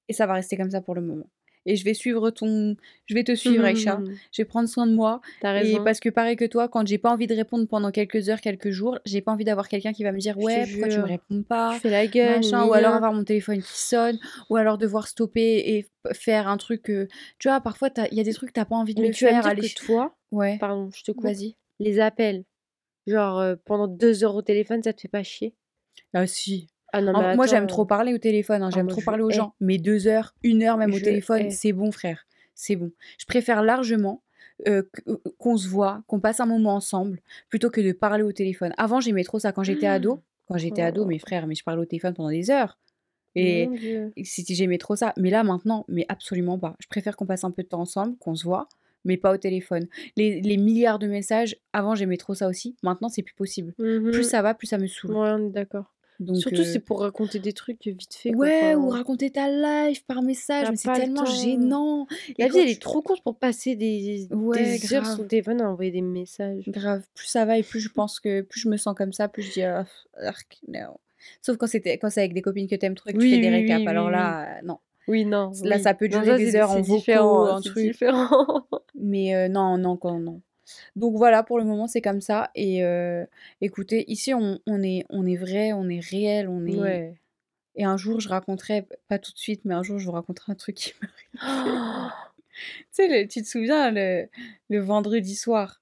Et ça va rester comme ça pour le moment. Et je vais suivre ton, je vais te suivre, Aïcha. Je vais prendre soin de moi. T'as Et raison. parce que pareil que toi, quand j'ai pas envie de répondre pendant quelques heures, quelques jours, j'ai pas envie d'avoir quelqu'un qui va me dire ouais, pourquoi tu me réponds pas, Je fais la gueule. machin, ou alors avoir mon téléphone qui sonne, ou alors devoir stopper et faire un truc. euh, Tu vois, parfois il y a des trucs que t'as pas envie de Mais le tu vas me faire. dire aller que ch- toi, Ouais. pardon, je te coupe, Vas-y. les appels, genre euh, pendant deux heures au téléphone, ça te fait pas chier? Ah si. Ah non, En- mais moi, j'aime trop parler au téléphone, hein, ah, j'aime moi, trop je parler aux hais. gens. Mais deux heures, une heure même au Je téléphone, hais. c'est bon, frère. C'est bon. Je préfère largement euh, euh, qu'on se voit, qu'on passe un moment ensemble, plutôt que de parler au téléphone. Avant, j'aimais trop ça quand j'étais ado. Quand j'étais ado, mes frères, mais je parlais au téléphone pendant des heures. Et Mon Dieu. si j'aimais trop ça. Mais là, maintenant, mais absolument pas. Je préfère qu'on passe un peu de temps ensemble, qu'on se voit, mais pas au téléphone. Les, les milliards de messages, avant, j'aimais trop ça aussi. Maintenant, c'est plus possible. Mhm. Plus ça va, plus ça me saoule. Ouais, on est d'accord. Donc, Surtout, euh, c'est pour raconter des trucs vite fait. quoi, Ouais, ou raconter ta life par message, mais c'est tellement gênant. La vie, elle est trop courte pour passer des, Ouais, des heures sur le téléphone à envoyer des messages. Grave, plus ça va et plus je pense que plus je me sens comme ça, plus je dis ah, arc, non. Sauf quand c'était quand c'est avec des copines que t'aimes trop et que tu fais des oui, récaps. oui, Alors là, euh, non. Oui, non. Là, oui. ça peut Non, durer ça, des heures en vocaux, en c'est truc. différent. Mais euh, non, non, quand non. Donc voilà, pour le moment, c'est comme ça. Et euh, écoutez, ici, on, on est, on est vrai, on est réel, on est. Ouais. Et un jour, je raconterai, pas tout de suite, mais un jour, je vous raconterai un truc qui m'arrive. Tu sais, le- tu te souviens, le, le vendredi soir,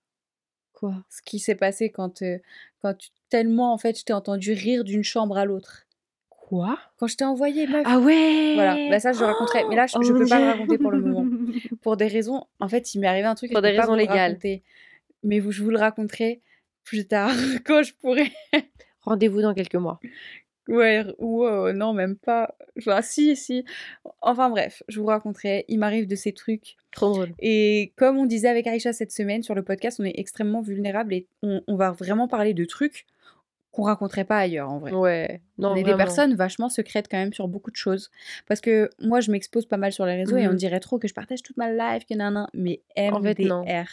Quoi? Ce qui s'est passé quand, euh, quand tu, tellement, en fait, je t'ai entendu rire d'une chambre à l'autre. Quoi Quand je t'ai envoyé, meuf. Ah ouais Voilà, bah ça, je le raconterai. Mais là, je, Oh je mon peux pas le raconter pour le moment. Pour des raisons, en fait, il m'est arrivé un truc Pour des raisons légales. raconter. Mais vous, je vous le raconterai plus tard, quand je pourrai. Rendez-vous dans quelques mois. Ouais, ou euh, non, même pas. Enfin, si, si. Enfin bref, je vous raconterai. Il m'arrive de ces trucs. Trop drôle. Et comme on disait avec Aïcha cette semaine sur le podcast, on est extrêmement vulnérable et on, on va vraiment parler de trucs qu'on raconterait pas ailleurs en vrai. Ouais. Non, on est des personnes vachement secrètes quand même sur beaucoup de choses. Parce que moi, je m'expose pas mal sur les réseaux et on Mhm. dirait trop que je partage toute ma life, que nanan. Mais En fait, non. MDR,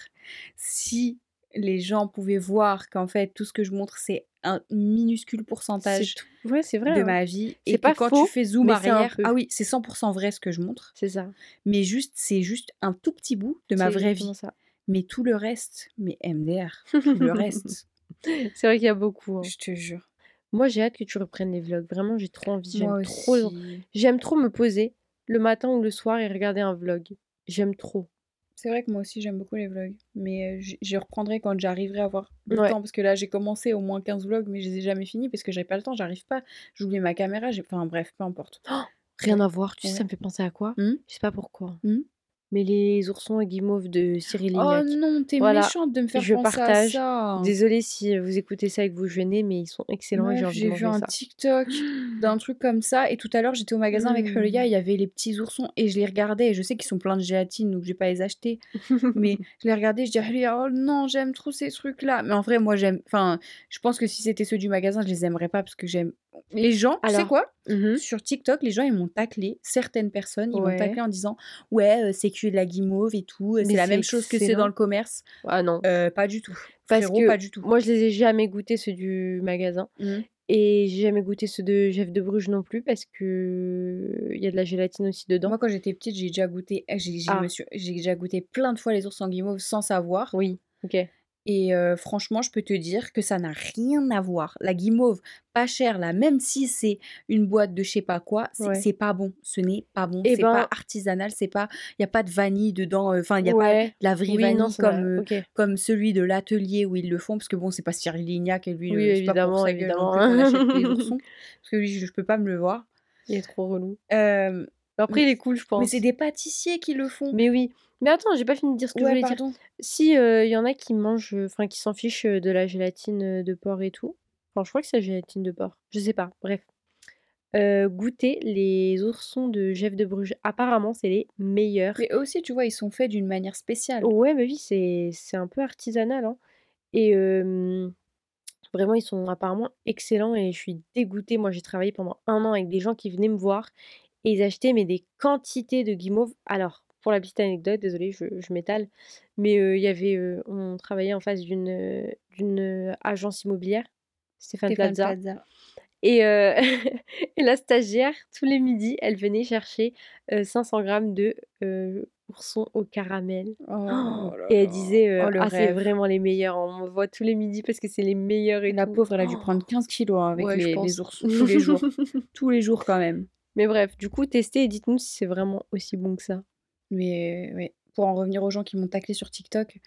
si les gens pouvaient voir qu'en fait, tout ce que je montre, c'est un minuscule pourcentage. Ouais, c'est vrai. de hein. ma vie. C'est Et pas quand faux, tu fais zoom arrière, ah oui, c'est 100% vrai ce que je montre. C'est ça. Mais juste, c'est juste un tout petit bout de ma vraie vie. ça. Mais tout le reste, mais MDR, tout le reste, C'est vrai qu'il y a beaucoup. hein. je te jure. Moi, j'ai hâte que tu reprennes les vlogs. Vraiment, j'ai trop envie. J'aime trop. J'aime trop me poser le matin ou le soir et regarder un vlog. J'aime trop. C'est vrai que moi aussi j'aime beaucoup les vlogs, mais je reprendrai quand j'arriverai à avoir le Ouais. temps, parce que là j'ai commencé au moins 15 vlogs, mais je les ai jamais finis parce que j'avais pas le temps, j'arrive pas, j'oublie ma caméra, j'ai... enfin bref, peu importe. Rien à voir. Tu sais, ça me fait penser à quoi? Hmm Je sais pas pourquoi. Hmm Mais les oursons et guimauves de Cyril Oh non, t'es Voilà. méchante de me faire Je penser partage. à ça. Désolée si vous écoutez ça et que vous jeûnez, mais ils sont excellents et j'ai vu un ça. TikTok d'un truc comme ça, et tout à l'heure j'étais au magasin avec Mm. Julia, il y avait les petits oursons, et je les regardais, et je sais qu'ils sont pleins de gélatine, donc je vais pas les acheter, mais je les regardais, je disais, Julia, oh non, j'aime trop ces trucs-là. Mais en vrai, moi j'aime, enfin, je pense que si c'était ceux du magasin, je les aimerais pas parce que j'aime. Les gens, tu sais Alors, quoi? Mhm. Sur TikTok, les gens ils m'ont taclé, certaines personnes, ils m'ont taclé en disant Ouais, euh, de la guimauve et tout, euh, c'est la même chose que c'est dans le commerce. Ah non. Euh, pas du tout. Parce Frérot, que pas du tout. moi, je les ai jamais goûtés, ceux du magasin. Mm. Et j'ai jamais goûté ceux de Jeff de Bruges non plus parce que il y a de la gélatine aussi dedans. Moi, quand j'étais petite, j'ai déjà goûté, j'ai Ah. déjà goûté plein de fois les ours en guimauve sans savoir. Oui, ok. Et euh, franchement, je peux te dire que ça n'a rien à voir. La guimauve, pas chère là, même si c'est une boîte de je sais pas quoi, c'est Ouais. c'est pas bon. Ce n'est pas bon. Eh c'est ben- pas artisanal. C'est pas, il y a pas de vanille dedans. Enfin, il y a pas de la vraie Oui, vanille non, comme euh, comme celui de l'atelier où ils le font, parce que bon, c'est pas Cyril Lignac et lui, Oui, c'est pas évidemment, gueule évidemment. les oursons, parce que lui, je, je peux pas me le voir. Il est trop relou. Euh, Après, Mais- il est cool, je pense. mais c'est des pâtissiers qui le font. Mais oui, Mais attends, j'ai pas fini de dire ce que je voulais dire. Si, il y en a qui mangent, enfin qui s'en fichent, heu, de la gélatine, de porc et tout. Enfin, je crois que c'est la gélatine de porc, je sais pas, bref. Heu, goûter les oursons de Jeff de Bruges. Apparemment, c'est les meilleurs. Mais eux aussi, tu vois, ils sont faits d'une manière spéciale. Ouais, bah oui, c'est c'est un peu artisanal, hein et vraiment, ils sont apparemment excellents et je suis dégoûtée. Moi, j'ai travaillé pendant 1 an avec des gens qui venaient me voir et ils achetaient, mais des quantités de guimauve. Alors, pour la petite anecdote, désolée, je je m'étale, mais heu, il y avait, heu, on travaillait en face d'une, heu, agence immobilière, Stéphane Stéphane Plaza Plaza. et la stagiaire, tous les midis, elle venait chercher, heu, 500 grammes de, heu, oursons au caramel Oh là et elle disait, heu: Oh «Ah, c'est vraiment les meilleurs, on me voit tous les midis parce que c'est les meilleurs et La tout». pauvre, elle a dû prendre 15 kilos hein, avec Ouais, les les oursons tous les jours. Tous les jours quand même. Mais bref, du coup, testez et dites-nous si c'est vraiment aussi bon que ça. Mais ouais, pour en revenir aux gens qui m'ont taclé sur TikTok,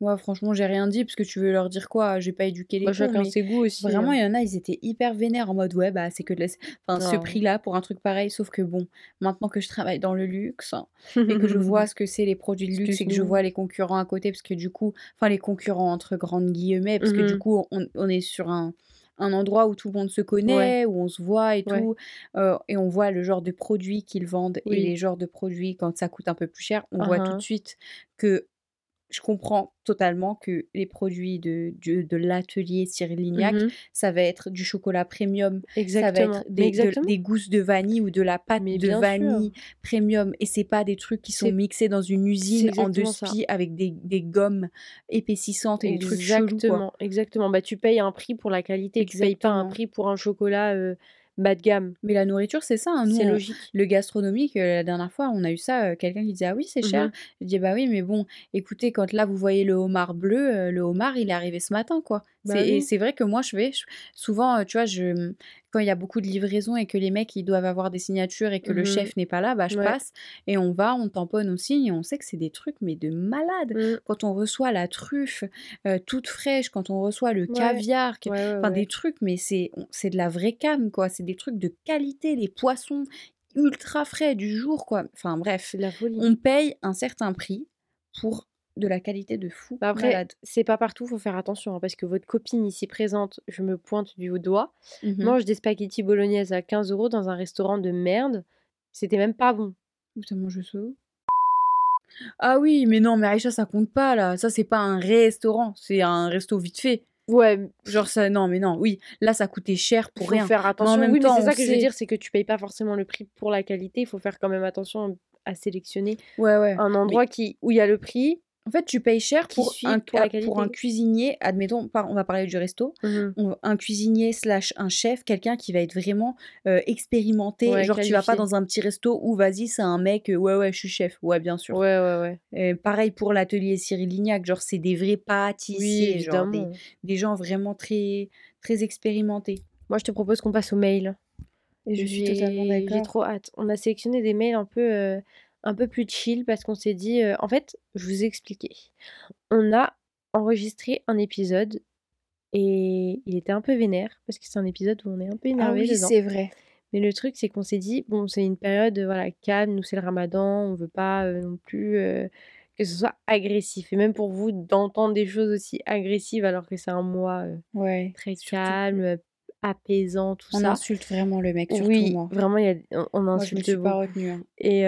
moi franchement, j'ai rien dit parce que tu veux leur dire quoi? J'ai pas éduqué les Bah, cons, chacun ses goûts aussi, vraiment, hein. il y en a, ils étaient hyper vénères en mode: «Ouais, bah, c'est que de la enfin, ce prix-là pour un truc pareil». Sauf que bon, maintenant que je travaille dans le luxe et que je vois ce que c'est les produits de luxe et que je vois les concurrents à côté parce que du coup enfin les concurrents entre grandes guillemets parce que Mmh du mh. coup on on est sur un un endroit où tout le monde se connaît, où on se voit et Ouais. tout, heu et on voit le genre de produits qu'ils vendent et les genres de produits quand ça coûte un peu plus cher. On voit tout hein. de suite que je comprends totalement que les produits de de l'atelier Cyril Lignac, Mmh mh. ça va être du chocolat premium, ça va Exactement, être des de exactement. des gousses de vanille ou de la pâte Mais de sûr. vanille premium et c'est pas des trucs qui sont mixés dans une usine en 2 exactement ça. spi avec des des gommes épaississantes et des trucs chelous, quoi. Exactement, exactement. Bah, tu payes un prix pour la qualité, tu payes pas un Exactement. prix pour un chocolat, heu, bas de gamme. Mais la nourriture, c'est ça, hein, nous C'est on logique. le gastronomique, heu, la dernière fois, on a eu ça, heu, quelqu'un qui disait: «Ah oui, c'est Mmh cher?» mh. je dis: «Bah oui, mais bon, écoutez, quand là, vous voyez le homard bleu, heu, le homard, il est arrivé ce matin, quoi». Bah C'est et c'est vrai que moi, je vais souvent, tu vois, je, quand il y a beaucoup de livraisons et que les mecs, ils doivent avoir des signatures et que le Mmh mh. chef n'est pas là, bah, je Ouais. passe et on va, on tamponne, on signe et on sait que c'est des trucs, mais de malade. Mmh. Quand on reçoit la truffe, heu, toute fraîche, quand on reçoit le Ouais. caviar, que Ouais, ouais, enfin des trucs, mais c'est c'est de la vraie came, quoi. C'est des trucs de qualité, les poissons ultra frais du jour, quoi. Enfin bref, la folie. on paye un certain prix pour de la qualité de fou Bah, après, c'est pas partout, faut faire attention, hein, parce que votre copine ici présente, je me pointe du doigt, Mmh mh. mange des spaghettis bolognaise à 15 € dans un restaurant de merde. C'était même pas bon. As mangé ça? Ah oui, mais non, mais Aïcha, ça compte pas là. Ça, c'est pas un restaurant, c'est un resto vite fait. Ouais, Genre ça non, mais non, oui, là, ça coûtait cher pour faut rien. faire Mais en attention. même Oui, mais temps, c'est ça que je veux dire, c'est que tu payes pas forcément le prix pour la qualité, il faut faire quand même attention à sélectionner Ouais, ouais, un mais endroit qui où il y a le prix en fait, tu payes cher pour suit un pour la pour un qualité. cuisinier, admettons, on va parler du resto, Mmh un cuisinier slash un chef, quelqu'un qui va être vraiment, heu, expérimenté. Ouais, Genre tu vas pas dans un petit resto où vas-y, c'est un mec, heu: «Ouais, ouais, je suis chef». Ouais, bien sûr. Ouais, ouais, ouais. Pareil pour l'atelier Cyril Lignac, genre c'est des vrais Oui, pâtissiers, genre des gens vraiment très très expérimentés. Moi, je te propose qu'on passe aux mails. Et je suis totalement J'ai j'ai d'accord. trop hâte. On a sélectionné des mails un peu, heu, un peu plus chill parce qu'on s'est dit, en fait, je vous ai expliqué. On a enregistré un épisode et il était un peu vénère parce que c'est un épisode où on est un peu Ah énervé oui, dedans. c'est vrai. Mais le truc, c'est qu'on s'est dit: «Bon, c'est une période, voilà, calme, nous, c'est le ramadan, on veut pas, non plus, que ce soit agressif» et même pour vous d'entendre des choses aussi agressives alors que c'est un mois, Ouais, très calme, apaisant, tout on ça. insulte vraiment le mec, surtout Oui, moi. vraiment, il y a on on Moi, je me insulte suis pas beaucoup retenue, hein. et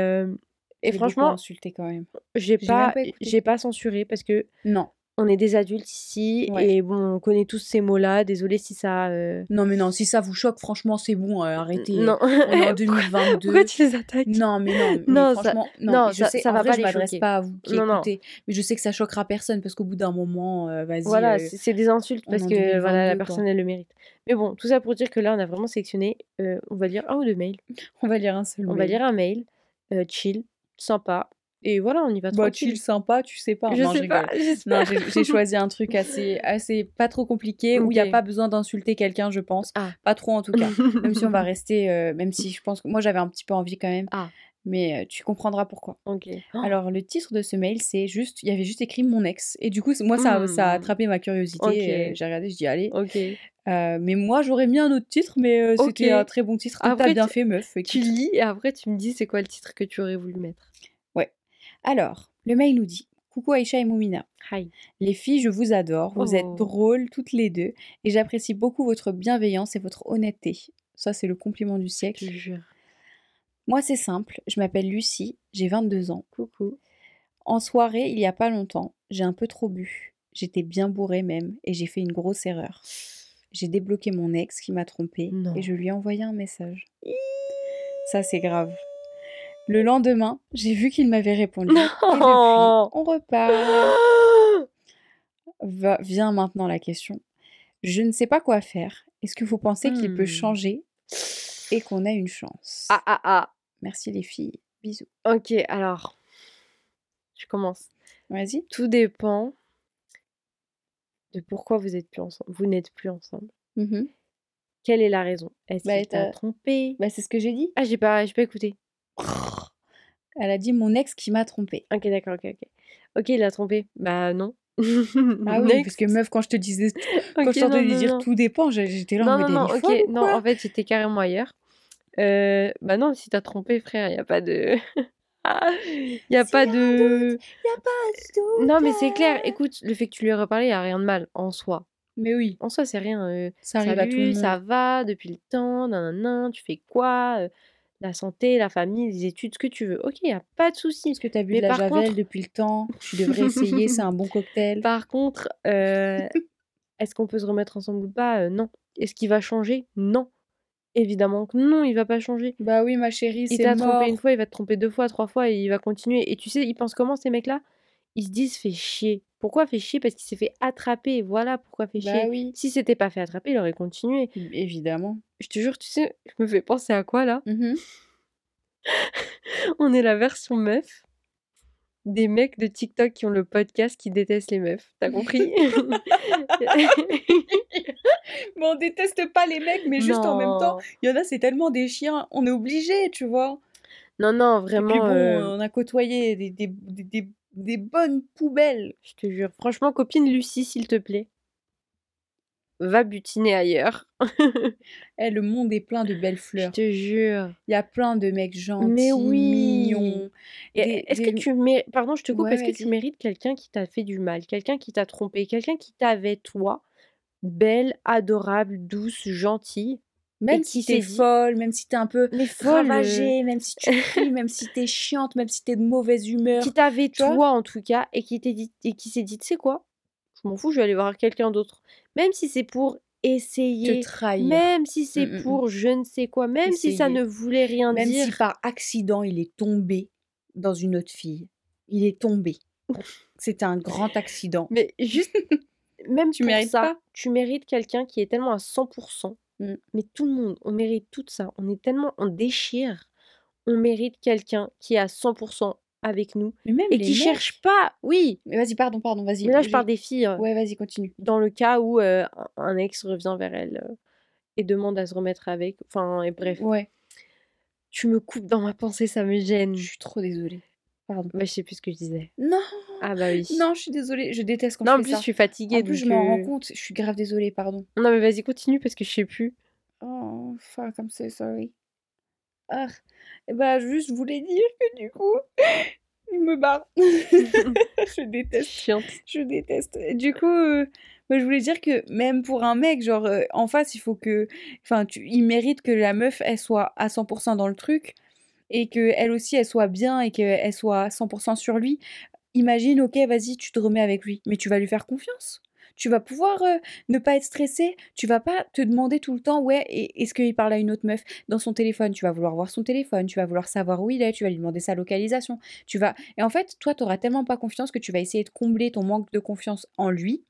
et franchement, insulté quand même. j'ai pas j'ai pas censuré parce que Non. on est des adultes ici Ouais. et bon, on connaît tous ces mots-là. Désolée si ça, heu Non, mais non, si ça vous choque, franchement, c'est bon, heu, N arrêtez, non. on est en Pourquoi pourquoi 2022. tu les attaques? Non, mais non, mais Non, ça franchement, non, non, mais je ça sais ça en va vrai, pas je m'adresse pas à vous qui Non, non. écoutez, mais je sais que ça choquera personne parce qu'au bout d'un moment, heu, vas-y, Voilà, heu, c'est des insultes parce que voilà, la 2022, quoi. personne, elle le mérite. Mais bon, tout ça pour dire que là, on a vraiment sélectionné, heu, on va lire 1 ou 2 mails. On va lire un seul On va mail. lire un mail, heu, chill, sympa et voilà, on y va Bah, tranquille. chill, sympa, tu sais pas. Je Non, je sais pas. Non, j'ai choisi un truc assez assez pas trop compliqué où il y a pas besoin d'insulter quelqu'un, je pense. Ah. Pas trop en tout cas. Même si on va rester, heu, même si je pense que moi, j'avais un petit peu envie quand même, Ah. mais heu, tu comprendras pourquoi. OK. Alors le titre de ce mail, c'est juste il y avait juste écrit «Mon ex» et du coup, moi, ça a ça a Mmh. attrapé ma curiosité, OK. j'ai regardé, je dis: «Allez». OK. Heu, mais moi, j'aurais mis un autre titre, mais OK. c'était un très bon titre. Après bien tu fait meuf, tu lis et après tu me dis c'est quoi le titre que tu aurais voulu mettre? Ouais. Alors, Le mail nous dit Coucou Aïcha et Moumina. Hi. Les filles, je vous adore. Vous êtes Oh. drôles toutes les deux et j'apprécie beaucoup votre bienveillance et votre honnêteté. Ça, c'est le compliment du Je siècle. te jure. Moi, c'est simple. Je m'appelle Lucie, j'ai 22 ans. Coucou. En soirée, il y a pas longtemps, j'ai un peu trop bu. J'étais bien bourrée même et j'ai fait une grosse erreur. J'ai débloqué mon ex qui m'a trompée Non. et je lui ai envoyé un message. Ça, c'est grave. Le lendemain, j'ai vu qu'il m'avait répondu. Et depuis, on repart. Va- vient maintenant la question. Je ne sais pas quoi faire. Est-ce que vous pensez qu'il peut Hmm. changer et qu'on a une chance? Ah ah ah. Merci les filles. Bisous. Ok, alors. Je commence. Vas-y. Tout dépend de pourquoi vous êtes plus ensemble. Vous n'êtes plus ensemble. Mhm. Quelle est la raison? Est-ce Bah, qu'il t'a trompé? Bah, c'est ce que j'ai dit. Ah, j'ai pas, j'ai pas écouté. Elle a dit mon ex qui m'a trompée. Ok, d'accord, ok, ok. Ok, il a trompé. Bah non. Ah oui, parce que meuf, quand je te disais, quand je t'entendais dire non. tout dépend, j'étais là Non, en non, non, ok. Non, en fait, j'étais carrément ailleurs. Euh, bah non, si t'as trompé, frère, y a pas de. Y a S'il pas y a de. Pas de Non, mais c'est clair. Écoute, le fait que tu lui aies reparlé, y a rien de mal en soi. Mais oui, En soi, c'est rien. euh, ça arrive à tout le monde. ça va depuis le temps, nanana, tu fais quoi euh, La santé, la famille, les études, ce que tu veux. Ok, y a pas de souci. Est-ce que t'as bu Mais de la javel contre- depuis le temps? Tu devrais essayer, c'est un bon cocktail. Par contre, euh, est-ce qu'on peut se remettre ensemble ou pas? Non. Est-ce qu'il va changer? Non. Évidemment que non, il va pas changer. Bah oui, ma chérie, Il c'est t'a mort. trompé une fois, il va te tromper deux fois, trois fois et il va continuer. Et tu sais, ils pensent comment ces mecs-là? Ils se disent fait chier. Pourquoi fait chier? Parce qu'il s'est fait attraper. Voilà pourquoi fait Bah chier. oui, Si c'était pas fait attraper, il aurait continué. évidemment. Je te jure, tu sais, je me fais penser à quoi là? Mhm. On est la version meuf des mecs de TikTok qui ont le podcast qui détestent les meufs. T'as compris Mais on déteste pas les mecs, mais juste en même temps, il y en a, c'est tellement des chiens, on est obligé, tu vois. Non, non, Et puis vraiment. bon, euh, on a côtoyé des, des, des, des- des bonnes poubelles. Je te jure. Franchement, copine Lucie, s'il te plaît, va butiner ailleurs. Eh, le monde est plein de belles Je fleurs. te jure. Il y a plein de mecs gentils, Mais oui. Est-ce des- que tu mérites. Pardon, je te coupe. Ouais, Est-ce que tu mérites quelqu'un qui t'a fait du mal Quelqu'un qui t'a trompé Quelqu'un qui t'avait, toi, belle, adorable, douce, gentille Même si t'es dit- folle, même si t'es un peu Mais folle euh, ravagée, même si tu cries, même si t'es chiante, même si t'es de mauvaise humeur. qui t'avait toi en tout cas et qui t'est dit et qui s'est dit tu sais quoi? Je m'en fous je vais aller voir quelqu'un d'autre même si c'est pour essayer trahir. même si c'est Mm, mm, mm. pour je ne sais quoi même si ça ne voulait rien Même dire si par accident il est tombé dans une autre fille. Il est tombé. C'était un grand accident. mais juste même Tu pour mérites ça pas? tu mérites quelqu'un qui est tellement à 100% Mm. mais tout le monde on mérite tout ça on est tellement on déchire on mérite quelqu'un qui est à 100% avec nous Mais même et qui mecs- cherche pas oui Mais vas-y, pardon, pardon, vas-y. mais là je parle des filles euh, Ouais, vas-y, continue. dans le cas où euh, un- ex revient vers elle euh, et demande à se remettre avec. Enfin, et bref, Ouais. tu me coupes dans ma pensée, ça me gêne. Je suis trop désolée. Pardon. Bah, je sais plus ce que je disais. Non, Ah bah oui. non, je suis désolée. Je déteste quand Non, en plus, je suis fatiguée. En plus, donc, je m'en rends compte. Je suis grave désolée, pardon. Non, mais vas-y, continue parce que je sais plus. Oh, fuck, I'm so sorry. Ah, et bah, juste, je voulais dire que du coup, je me barre. je déteste. Chiante. Je déteste. Et Du coup, euh, bah, je voulais dire que même pour un mec, genre, euh, en face, il faut que. Enfin, tu... il mérite que la meuf, elle soit à 100% dans le truc et que elle aussi, elle soit bien et qu'elle soit à 100% sur lui. Imagine, ok, vas-y, tu te remets avec lui, mais tu vas lui faire confiance. Tu vas pouvoir euh, ne pas être stressé. Tu vas pas te demander tout le temps, ouais, est-ce qu'il parle à une autre meuf dans son téléphone Tu vas vouloir voir son téléphone, tu vas vouloir savoir où il est, tu vas lui demander sa localisation. Tu vas et en fait, toi, tu n'auras tellement pas confiance que tu vas essayer de combler ton manque de confiance en lui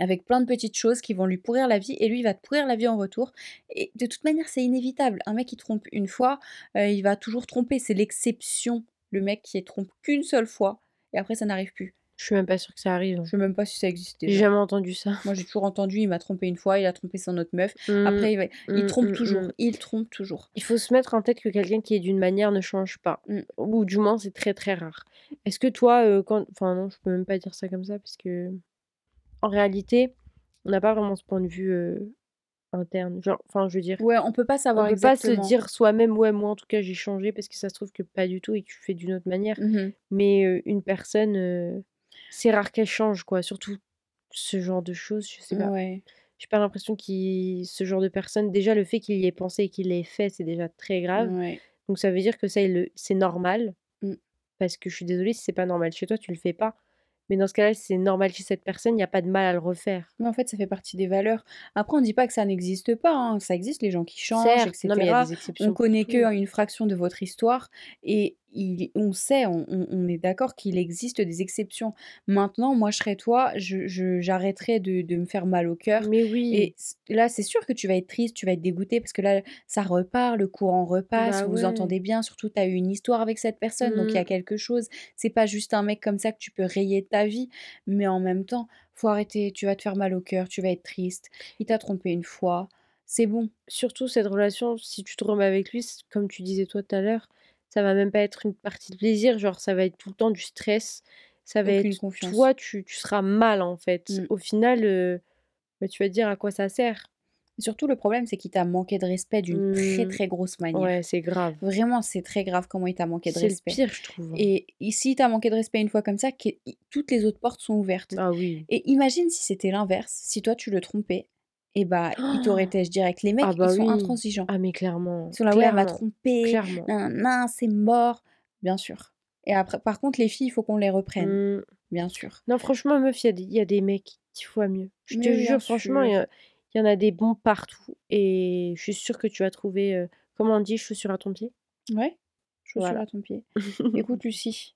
avec plein de petites choses qui vont lui pourrir la vie et lui il va te pourrir la vie en retour. Et de toute manière, c'est inévitable. Un mec qui trompe une fois, euh, il va toujours tromper. C'est l'exception. Le mec qui trompe qu'une seule fois et après ça n'arrive plus. Je suis même pas sûre que ça arrive. Je sais même pas si ça existe J'ai déjà. jamais entendu ça. Moi j'ai toujours entendu, il m'a trompé une fois, il a trompé son autre meuf. Mm, Après il, va- il mm, trompe mm, toujours, il trompe toujours. Il faut se mettre en tête que quelqu'un qui est d'une manière ne change pas. Ou du moins, c'est très très rare. Est-ce que toi, euh, quand. Enfin, non, je peux même pas dire ça comme ça parce que. En réalité, on n'a pas vraiment ce point de vue euh, interne. Genre, enfin, je veux dire, Ouais, on peut pas on savoir peut pas se dire soi-même, ouais, moi en tout cas j'ai changé parce que ça se trouve que pas du tout et que tu fais d'une autre manière. Mmh Mais euh, une personne, c'est rare qu'elle change, quoi. Surtout ce genre de choses, je sais pas. Ouais. J'ai pas l'impression qu'il ce genre de personne, déjà le fait qu'il y ait pensé et qu'il l'ait fait, c'est déjà très grave. Ouais. Donc ça veut dire que ça, c'est normal. Mmh. Parce que je suis désolée, si c'est pas normal chez toi, tu le fais pas. Mais dans ce cas-là, si c'est normal chez cette personne, il n'y a pas de mal à le refaire. Mais en fait, ça fait partie des valeurs. Après, on dit pas que ça n'existe pas. hein. Ça existe, les gens qui changent, Certes, etc. non, mais y a des exceptions On connaît tout. que une fraction de votre histoire et il, on sait, on, est d'accord qu'il existe des exceptions. Maintenant, moi, je serais toi, je, je- j'arrêterais de, de me faire mal au cœur. Mais oui. Et là, c'est sûr que tu vas être triste, tu vas être dégoûté parce que là, ça repart, le courant repasse, Bah vous entendez bien. Surtout, tu as eu une histoire avec cette personne, donc il y a Mhm. quelque chose. C'est pas juste un mec comme ça que tu peux rayer de ta vie, mais en même temps, faut arrêter. Tu vas te faire mal au cœur, tu vas être triste. Il t'a trompé une fois, c'est bon. Surtout cette relation, si tu te remets avec lui, comme tu disais toi tout à l'heure, ça va même pas être une partie de plaisir, genre ça va être tout le temps du stress. Ça va Aucune être confiance. toi, tu, tu seras mal en fait. Mm. Au final, euh, bah, tu vas te dire à quoi ça sert. Et surtout, le problème, c'est qu'il t'a manqué de respect d'une très Mm. très grosse manière. Ouais, c'est grave. Vraiment, c'est très grave comment il t'a manqué de C'est le respect. pire, je trouve. hein. Et ici, t'as manqué de respect une fois comme ça, que- toutes les autres portes sont ouvertes. Ah oui. Et imagine si c'était l'inverse, si toi tu le trompais, et bah il t'aurait têche direct. Les mecs, Ah bah ils sont oui. intransigeants. Ah mais clairement. Ils sont là, ouais, elle m'a trompé, nan, nan, c'est mort, bien sûr. Et après, par contre, les filles, il faut qu'on les reprenne, Mm. bien sûr. Non, franchement, meuf, il y, a des- il y a des mecs dix fois mieux. Je te Mais jure, franchement, il y, en a des bons partout. Et je suis sûre que tu vas trouver, euh, comment on dit, chaussure à ton pied? Ouais, chaussure Voilà. à ton pied. Écoute, Lucie,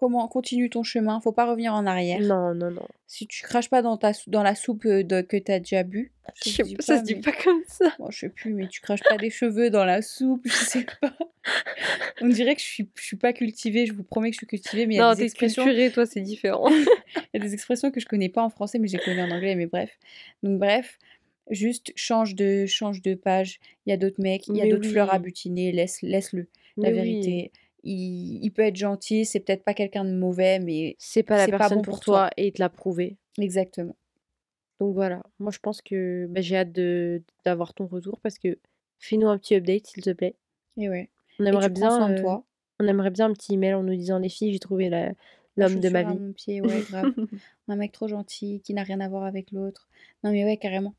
comment continue ton chemin, faut pas revenir en arrière. Non, non, non. Si tu craches pas dans, ta, dans la soupe euh, de- que t'as déjà bu, Je ça sais se dit pas- ça se dit mais- pas comme ça. Bon, je sais plus, mais tu craches pas des cheveux dans la soupe, je sais pas. On dirait que je suis, je suis pas cultivée, je vous promets que je suis cultivée, mais il y a Non, des expressions, culturé, toi, c'est différent. il y a des expressions que je connais pas en français, mais je les connais en anglais, mais bref. Donc bref, juste change de, change de page. Il y a d'autres mecs, il y a Mais d'autres fleurs à butiner, laisse, laisse-le. La Mais oui. Il, il peut être gentil, c'est peut-être pas quelqu'un de mauvais, mais C'est pas la pas personne bon pour pour toi. toi et il te l'a prouvé. exactement. Donc voilà, moi je pense que bah, j'ai hâte d'avoir ton retour parce que fais-nous un petit update s'il te plaît. Et ouais. On Et aimerait tu bien, soin de euh, on aimerait bien un petit email en nous disant les filles, j'ai trouvé la- La l'homme de ma à vie. mon pied, ouais, grave. un mec trop gentil qui n'a rien à voir avec l'autre. Non mais ouais, carrément.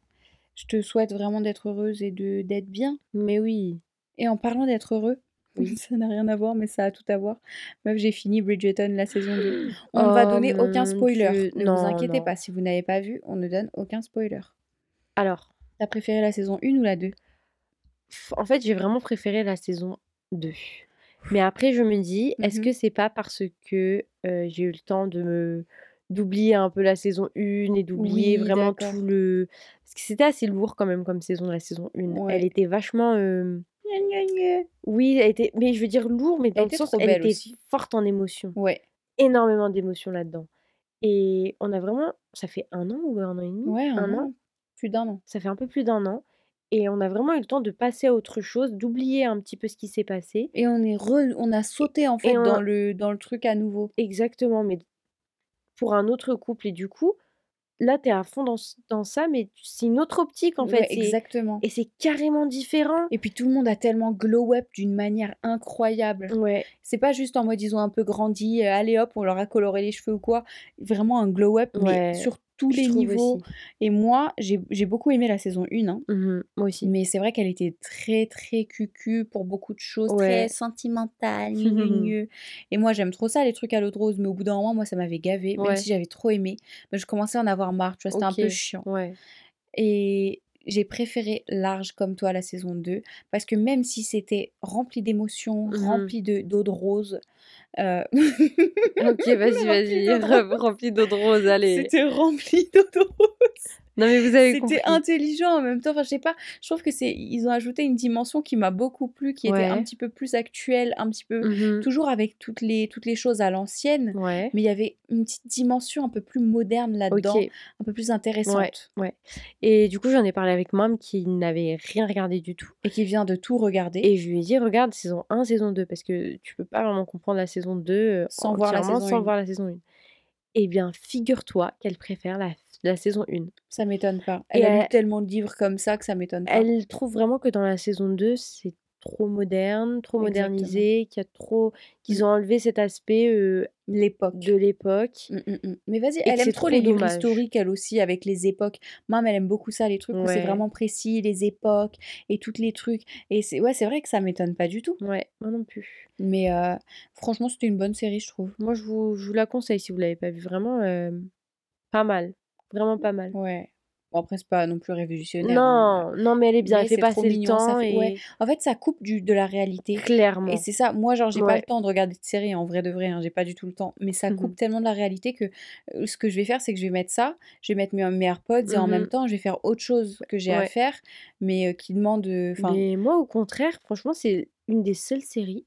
Je te souhaite vraiment d'être heureuse et de d'être bien. Mais oui. Et en parlant d'être heureux, Oui. ça n'a rien à voir, mais ça a tout à voir. Meuf, j'ai fini Bridgerton la saison 2. On ne va Oh donner aucun spoiler. Ne non, vous inquiétez non. pas, si vous n'avez pas vu, on ne donne aucun spoiler. Alors, T'as préféré la saison 1 ou la 2 f- en fait, j'ai vraiment préféré la saison 2. Mais après, je me dis, est-ce Mhm. que c'est pas parce que euh, j'ai eu le temps de me d'oublier un peu la saison 1 et d'oublier Oui, vraiment tout le... Parce que c'était assez lourd quand même comme saison, la saison 1. Ouais. Elle était vachement... euh. Oui, elle était... mais je veux dire lourd, mais dans le sens, elle était aussi. forte en émotions. Ouais, Énormément d'émotions là-dedans. Et on a vraiment... Ça fait un an ou un an et demi? Ouais, un, Un an an. Plus d'un an. Ça fait un peu plus d'un an. Et on a vraiment eu le temps de passer à autre chose, d'oublier un petit peu ce qui s'est passé. Et on est re- on a sauté en fait on- dans le dans le truc à nouveau. Exactement, mais pour un autre couple. Et du coup, là, t'es à fond dans, ça, mais tu- c'est une autre optique en fait. Ouais, exactement. Et c'est carrément différent. Et puis tout le monde a tellement glow up d'une manière incroyable. Ouais, C'est pas juste en mode ils ont un peu grandi, euh, allez hop, on leur a coloré les cheveux ou quoi. Vraiment un glow up, mais Ouais, sur tous je les niveaux. aussi. Et moi, j'ai beaucoup aimé la saison 1, hein. Mhm, moi aussi. mais c'est vrai qu'elle était très très cucu pour beaucoup de choses, Ouais. très sentimentale. Et moi j'aime trop ça, les trucs à l'eau de rose, mais au bout d'un moment, moi ça m'avait gavé, même Ouais. si j'avais trop aimé. Mais je commençais à en avoir marre, tu vois, c'était un peu chiant. Ouais. Et j'ai préféré Large comme toi la saison 2 parce que même si c'était rempli d'émotions, Mhm. rempli de d'eau de rose, euh, Ok, vas-y, vas-y. Rempli d'eau de rose, allez. c'était rempli d'eau de rose. Non, mais vous avez. C'était intelligent en même temps. Enfin, je sais pas. Je trouve que c'est ils ont ajouté une dimension qui m'a beaucoup plu, qui était un petit peu plus actuelle, un petit peu Mhm, toujours avec toutes les toutes les choses à l'ancienne, Ouais. mais il y avait une petite dimension un peu plus moderne là-dedans, un peu plus intéressante Ouais. Et du coup, j'en ai parlé avec Mam qui n'avait rien regardé du tout. et qui vient de tout regarder Et je lui ai dit, regarde saison 1, saison 2, parce que tu peux pas vraiment comprendre la saison 2 euh, Sans voir la saison sans 1. voir la saison 1. Eh bien, figure-toi qu'elle préfère la la saison 1. Ça m'étonne pas. Elle Et a lu elle- tellement de livres comme ça que ça m'étonne pas. Elle trouve vraiment que dans la saison 2, c'est trop moderne, trop Exactement. modernisé, qu'il y a trop... qu'ils ont enlevé cet aspect euh, L'époque. de l'époque. Mm, mm, mm. Mais vas-y, elle aime trop les livres dommage. historiques, elle aussi, avec les époques. Mam, elle aime beaucoup ça, les trucs où c'est vraiment précis, les époques et tous les trucs. Et c'est ouais, c'est vrai que ça m'étonne pas du tout. Ouais, moi non plus. Mais euh, franchement, c'était une bonne série, je trouve. Moi, je vous, je vous la conseille si vous l'avez pas vue. Vraiment, euh, pas mal. Vraiment pas mal. Ouais. Bon, après, c'est pas non plus révolutionnaire. hein. Non, non, mais elle est bien. Mais Elle fait passer le mignon, temps fait- et ouais. En fait, ça coupe du, de la réalité. clairement. Et c'est ça, moi, genre, j'ai pas le temps de regarder de séries en vrai de vrai, hein, j'ai pas du tout le temps. Mais ça coupe tellement de la réalité que euh, ce que je vais faire, c'est que je vais mettre ça, je vais mettre mes, mes AirPods et en même Mhm. temps, je vais faire autre chose que j'ai à faire, mais euh, qui demande. euh, Enfin, Mais moi, au contraire, franchement, c'est une des seules séries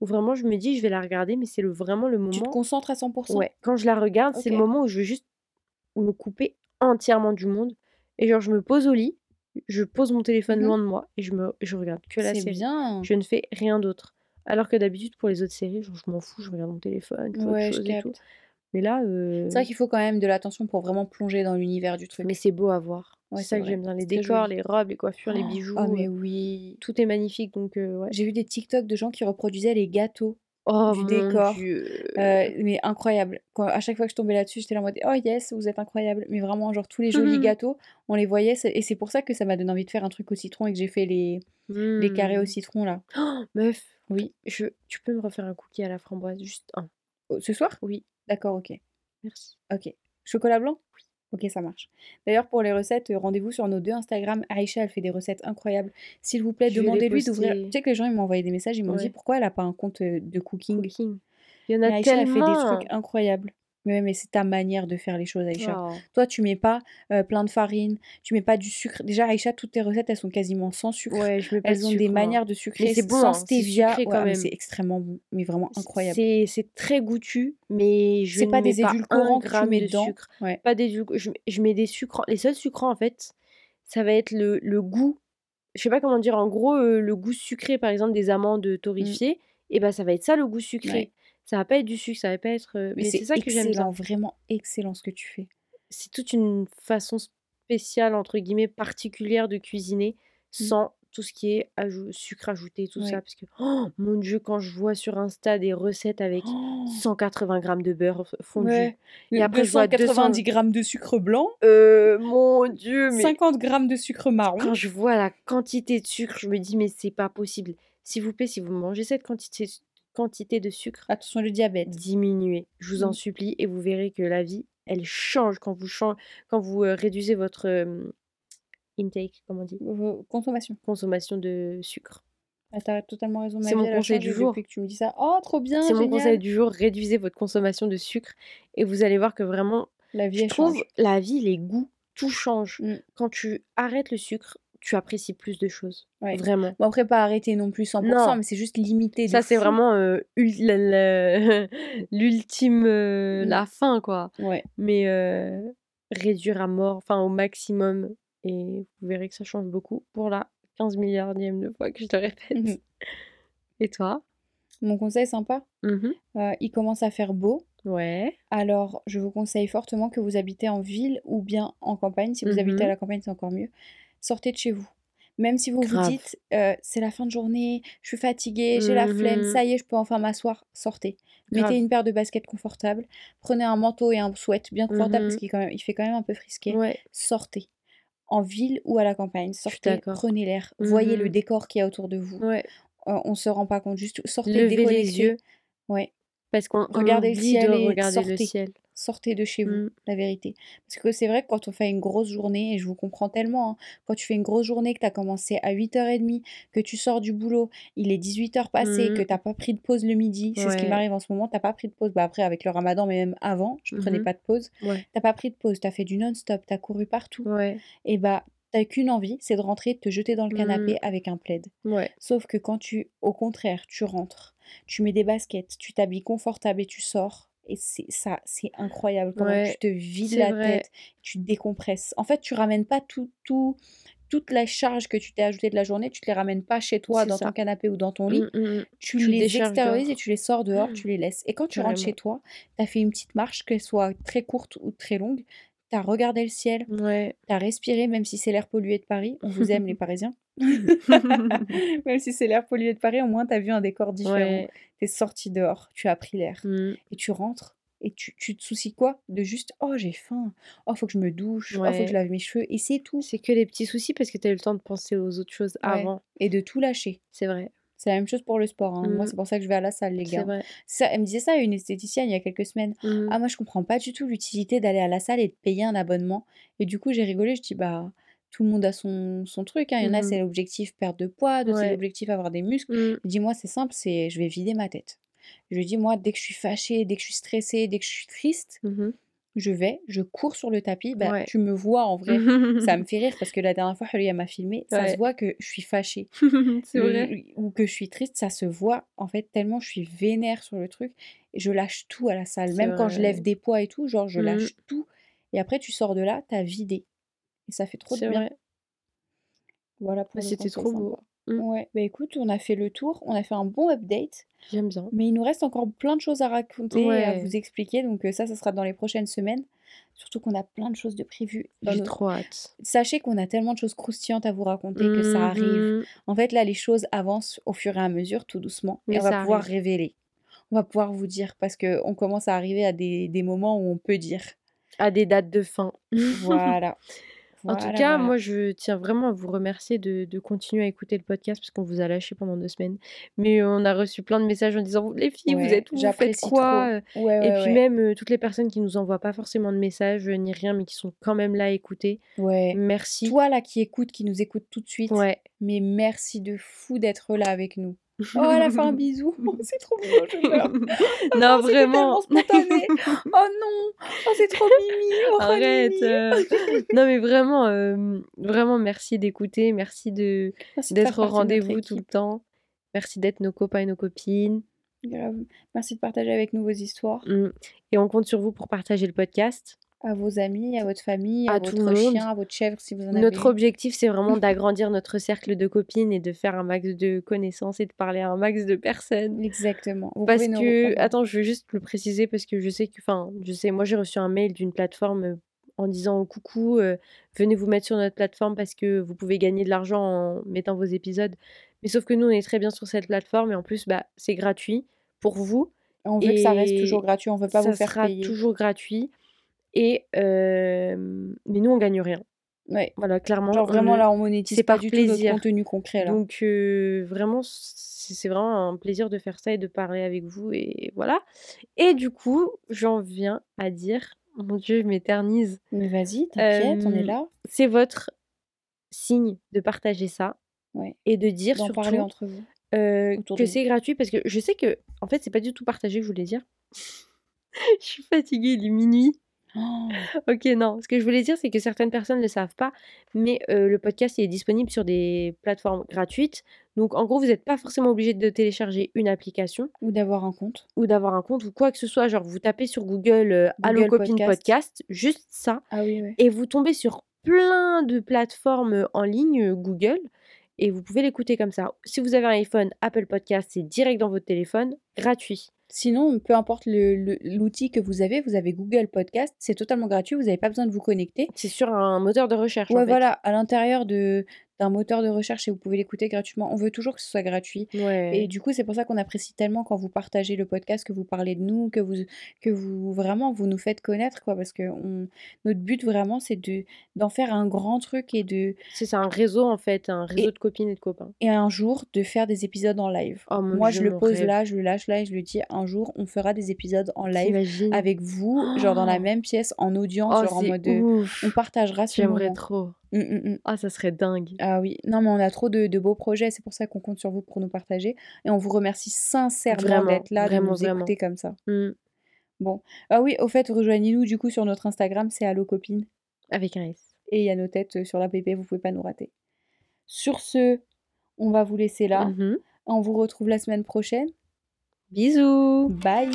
où vraiment je me dis, je vais la regarder, mais c'est le, vraiment le tu te moment. concentres à 100%. Ouais, quand je la regarde, c'est le moment où je veux juste me couper entièrement du monde. Et genre, je me pose au lit, je pose mon téléphone Mhm. loin de moi et je, me, je regarde que la C'est série. bien. Je ne fais rien d'autre. Alors que d'habitude, pour les autres séries, genre, je m'en fous, je regarde mon téléphone, je Ouais, autre je et tout. Mais là, euh, C'est vrai qu'il faut quand même de l'attention pour vraiment plonger dans l'univers du truc. mais c'est beau à voir. Ouais, c'est ça que j'aime bien. Les décors, joli. les robes, les coiffures, les Oh, bijoux. Oh, mais euh, oui. Tout est magnifique, donc euh, ouais. J'ai vu des TikTok de gens qui reproduisaient les gâteaux. Oh du décor. Dieu. Euh, mais incroyable. Quand, à chaque fois que je tombais là-dessus, j'étais là en mode Oh yes, vous êtes incroyable. Mais vraiment, genre tous les jolis Mhm. gâteaux, on les voyait. Et c'est pour ça que ça m'a donné envie de faire un truc au citron et que j'ai fait les, les carrés au Hmm. citron là. Oh, meuf, Oui. je... tu peux me refaire un cookie à la framboise, juste un. Oh, Ce soir? Oui, D'accord, ok. merci. Ok. Chocolat blanc? Oui. Ok, ça marche. D'ailleurs, pour les recettes, euh, rendez-vous sur nos deux Instagram. Aïcha, elle fait des recettes incroyables. S'il vous plaît, demandez-lui d'ouvrir. Tu sais que les gens, ils m'ont envoyé des messages, ils m'ont dit pourquoi elle a pas un compte euh, de cooking? Cooking. Il y en Mais a Aïcha, elle fait des tellement. trucs incroyables. Mais mais c'est ta manière de faire les choses, Aïcha. Toi, tu mets pas euh, plein de farine, tu mets pas du sucre. Déjà, Aïcha, toutes tes recettes, elles sont quasiment sans sucre. Ouais, je mets pas de Elles ont des moi. manières de sucrer c'est bon, sans hein, c'est stevia. Ouais, c'est extrêmement bon, mais vraiment incroyable. C'est c'est très goûtu, mais je ne pas mets des pas un édulcorants que tu mets de dedans. sucre. Ouais. Pas d'édulcorants. Je, je mets des sucres. Les seuls sucrants, en fait, ça va être le, le goût. Je sais pas comment dire. En gros, euh, le goût sucré, par exemple, des amandes torréfiées, et ben ça va être ça le goût sucré. Ouais. Ça va pas être du sucre, ça va pas être. euh, Mais Mais c'est ça que j'aime bien. vraiment excellent ce que tu fais. c'est toute une façon spéciale, entre guillemets, particulière de cuisiner Mm. sans tout ce qui est ajou- sucre ajouté, tout Ouais. ça. Parce que, oh, mon Dieu, quand je vois sur Insta des recettes avec Oh 180 grammes de beurre fondu, Ouais. et après je vois 290 grammes de sucre blanc, euh, mon Dieu, mais 50 grammes de sucre marron. quand je vois la quantité de sucre, je me dis, mais c'est pas possible. S'il vous plaît, si vous mangez cette quantité, quantité de sucre, Attention le diabète. diminuez, je vous en Mm. supplie, et vous verrez que la vie, elle change quand vous, chan- quand vous euh, réduisez votre euh, intake, comment on dit, Vos- Consommation. consommation de sucre. Ah, T'as totalement raison. Ma C'est mon vie, elle a conseil changé du jour. Depuis que tu me dis ça. Oh, trop bien, C'est mon génial. conseil du jour, réduisez votre consommation de sucre et vous allez voir que vraiment, La vie, je elle trouve, change. la vie, les goûts, tout change. Mm. Quand tu arrêtes le sucre, tu apprécies plus de choses. Ouais. Vraiment. Bon, après, pas arrêter non plus 100%, Non. mais c'est juste limité. de Ça, c'est vraiment euh, l'ultime, euh, Mm. la fin, quoi. Ouais. Mais euh, réduire à mort, enfin au maximum. Et vous verrez que ça change beaucoup pour la 15 milliardième de fois que je te répète. Mhm. Et toi? Mon conseil sympa, Mhm. euh, il commence à faire beau. Ouais. Alors, je vous conseille fortement que vous habitez en ville ou bien en campagne. Si vous habitez à la campagne, c'est encore mieux. Sortez de chez vous. Même si vous vous dites, euh, c'est la fin de journée, je suis fatiguée, j'ai la flemme, Mhm. ça y est, je peux enfin m'asseoir, sortez. Grave. Mettez une paire de baskets confortables, prenez un manteau et un sweat bien confortable parce qu'il est quand même- il fait quand même un peu frisqué. Ouais. Sortez. En ville ou à la campagne, sortez, prenez l'air, voyez le décor qu'il y a autour de vous. Ouais. Euh, on se rend pas compte, juste sortez, Levez les yeux. Ouais. Parce qu'on on Regardez le de ciel. Sortez de chez vous, Mm. la vérité. Parce que c'est vrai que quand on fait une grosse journée, et je vous comprends tellement, hein, quand tu fais une grosse journée, que tu as commencé à 8h30, que tu sors du boulot, il est 18h passé, Mhm. que tu pas pris de pause le midi, c'est ce qui m'arrive en ce moment, t'as pas pris de pause. Bah après, avec le ramadan, mais même avant, je prenais Mhm. pas de pause. Ouais. T'as pas pris de pause, t'as fait du non-stop, t'as couru partout. Ouais. Et bah, t'as qu'une envie, c'est de rentrer, de te jeter dans le canapé Mhm. avec un plaid. Ouais. Sauf que quand tu, au contraire, tu rentres, tu mets des baskets, tu t'habilles confortable et tu sors. Et c'est ça, c'est incroyable comment Ouais, tu te vides la vrai. tête, tu décompresses. En fait, tu ramènes pas tout, tout, toute la charge que tu t'es ajoutée de la journée, tu te les ramènes pas chez toi dans ça. ton canapé ou dans ton lit. Mm, mm, mm. Tu, Tu le les extériorises dehors. et tu les sors dehors, tu les laisses. Et quand tu rentres chez toi, tu as fait une petite marche, qu'elle soit très courte ou très longue, tu as regardé le ciel, Ouais. tu as respiré, même si c'est l'air pollué de Paris. On vous aime, les Parisiens. même si c'est l'air pollué de Paris, au moins tu as vu un décor différent. Ouais. Tu es sorti dehors, tu as pris l'air. Mmh. Et tu rentres. Et tu, tu te soucies quoi? De juste, oh j'ai faim, oh faut que je me douche, oh faut que je lave mes cheveux, et c'est tout. C'est que les petits soucis parce que tu as eu le temps de penser aux autres choses avant. Et de tout lâcher. C'est vrai. C'est la même chose pour le sport. hein. Moi, Mmh. c'est pour ça que je vais à la salle, les gars. vrai. Ça, elle me disait ça, une esthéticienne, il y a quelques semaines. Mmh. Ah, moi, je comprends pas du tout l'utilité d'aller à la salle et de payer un abonnement. Et du coup, j'ai rigolé, je dis, bah, tout le monde a son, son truc. hein. Il y en a, Mmh c'est l'objectif perte de poids, d'autres, c'est l'objectif avoir des muscles. Je dis, moi, c'est simple, c'est je vais vider ma tête. Je lui dis, moi, dès que je suis fâchée, dès que je suis stressée, dès que je suis triste, Mmh je vais, je cours sur le tapis. Bah, Ouais. tu me vois en vrai. Ça me fait rire parce que la dernière fois, Hulia m'a filmé. Ça se voit que je suis fâchée. C'est vrai. ou que je suis triste, ça se voit en fait tellement je suis vénère sur le truc et je lâche tout à la salle. Même quand je vrai. lève des poids et tout, genre je Mmh. lâche tout. Et après tu sors de là, t'as vidé. Et ça fait trop de C'est bien. vrai. Voilà pour c'était trop beau. Mmh. Ouais, bah écoute, on a fait le tour, on a fait un bon update, J'aime bien. mais il nous reste encore plein de choses à raconter et à vous expliquer. Donc euh, ça, ça sera dans les prochaines semaines. Surtout qu'on a plein de choses de prévues J'ai trop hâte. Sachez qu'on a tellement de choses croustillantes à vous raconter que ça arrive. Mhm. En fait, là, les choses avancent au fur et à mesure, tout doucement. Mais et on va pouvoir arrive. révéler. On va pouvoir vous dire parce qu'on commence à arriver à des, des moments où on peut dire. À des dates de fin. Voilà. En tout cas, moi, je tiens vraiment à vous remercier de, de continuer à écouter le podcast parce qu'on vous a lâché pendant deux semaines. Mais on a reçu plein de messages en disant Les filles, vous êtes où? Vous faites quoi? trop. Ouais, Et puis même euh, toutes les personnes qui nous envoient pas forcément de messages euh, ni rien, mais qui sont quand même là à écouter. Ouais. Merci. Toi, là, qui écoute, qui nous écoute tout de suite, Ouais. mais merci de fou d'être là avec nous. Oh, elle a fait un bisou. Oh, c'est trop mignon, je pleure. Oh non, vraiment. spontané. Oh non. Oh, c'est trop mimi. Oh, Arrête. Mimi. euh. non, mais vraiment, euh, vraiment, merci d'écouter. Merci de d'être au rendez-vous tout le temps. Merci d'être nos copains et nos copines. Grave. Merci de partager avec nous vos histoires. Mm. Et on compte sur vous pour partager le podcast. À vos amis, à votre famille, à, À tout votre monde. chien, à votre chèvre si vous en avez. Notre objectif, c'est vraiment d'agrandir notre cercle de copines et de faire un max de connaissances et de parler à un max de personnes. Exactement. Vous Parce que, attends, je veux juste le préciser parce que je sais que, enfin, je sais, moi j'ai reçu un mail d'une plateforme euh, en disant coucou, euh, venez vous mettre sur notre plateforme parce que vous pouvez gagner de l'argent en mettant vos épisodes. Mais sauf que nous, on est très bien sur cette plateforme et en plus, bah, c'est gratuit pour vous. On veut que ça reste toujours gratuit, on veut pas ça vous faire sera payer. toujours gratuit. Et mais nous, on gagne rien. Ouais. Voilà, clairement. Genre vraiment le- là, on monétise c'est pas du tout notre plaisir. contenu concret là. Donc euh, vraiment, c'est vraiment un plaisir de faire ça et de parler avec vous et voilà. Et du coup, j'en viens à dire, mon Dieu, je m'éternise. Mais vas-y, t'inquiète, on est là. C'est votre signe de partager ça Ouais. et de dire surtout parler entre vous. euh, que c'est gratuit parce que je sais que en fait c'est pas du tout partagé, je voulais dire. je suis fatiguée, il est minuit. Oh, Ok, non. Ce que je voulais dire, c'est que certaines personnes ne le savent pas, mais euh, le podcast il est disponible sur des plateformes gratuites. Donc, en gros, vous n'êtes pas forcément obligé de télécharger une application Ou d'avoir un compte. ou d'avoir un compte ou quoi que ce soit. Genre, vous tapez sur Google euh, Allo Google Copine Podcast. podcast, juste ça, Ah oui, ouais. et vous tombez sur plein de plateformes en ligne euh, Google. Et vous pouvez l'écouter comme ça. Si vous avez un iPhone, Apple Podcast, c'est direct dans votre téléphone, gratuit. Sinon, peu importe l'outil que vous avez, vous avez Google Podcast, c'est totalement gratuit, vous n'avez pas besoin de vous connecter. C'est sur un moteur de recherche. en Ouais, fait. voilà, à l'intérieur de d'un moteur de recherche et vous pouvez l'écouter gratuitement. On veut toujours que ce soit gratuit. Ouais. Et du coup, c'est pour ça qu'on apprécie tellement quand vous partagez le podcast, que vous parlez de nous, que vous, que vous vraiment vous nous faites connaître, quoi. Parce que on, notre but vraiment, c'est de d'en faire un grand truc et de C'est ça, un réseau en fait, un réseau Et- de copines et de copains. et un jour de faire des épisodes en live. Oh Moi, Dieu, je le pose rêve. là, je le lâche là et je le dis. Un jour, on fera des épisodes en live avec vous, genre dans la Oh. même pièce, en audience, Oh, genre en mode. On partagera ce J'aimerais moment. trop. Mm, mm, mm. Ah, ça serait dingue. Ah oui, non mais on a trop de, de beaux projets, c'est pour ça qu'on compte sur vous pour nous partager. Et on vous remercie sincèrement d'être là, vraiment, de nous vraiment. écouter comme ça. Bon, ah oui, au fait, rejoignez-nous du coup sur notre Instagram, c'est Allo Copine. Avec un S. Et il y a nos têtes euh, sur la PP, vous pouvez pas nous rater. Sur ce, on va vous laisser là. On vous retrouve la semaine prochaine. Bisous Bye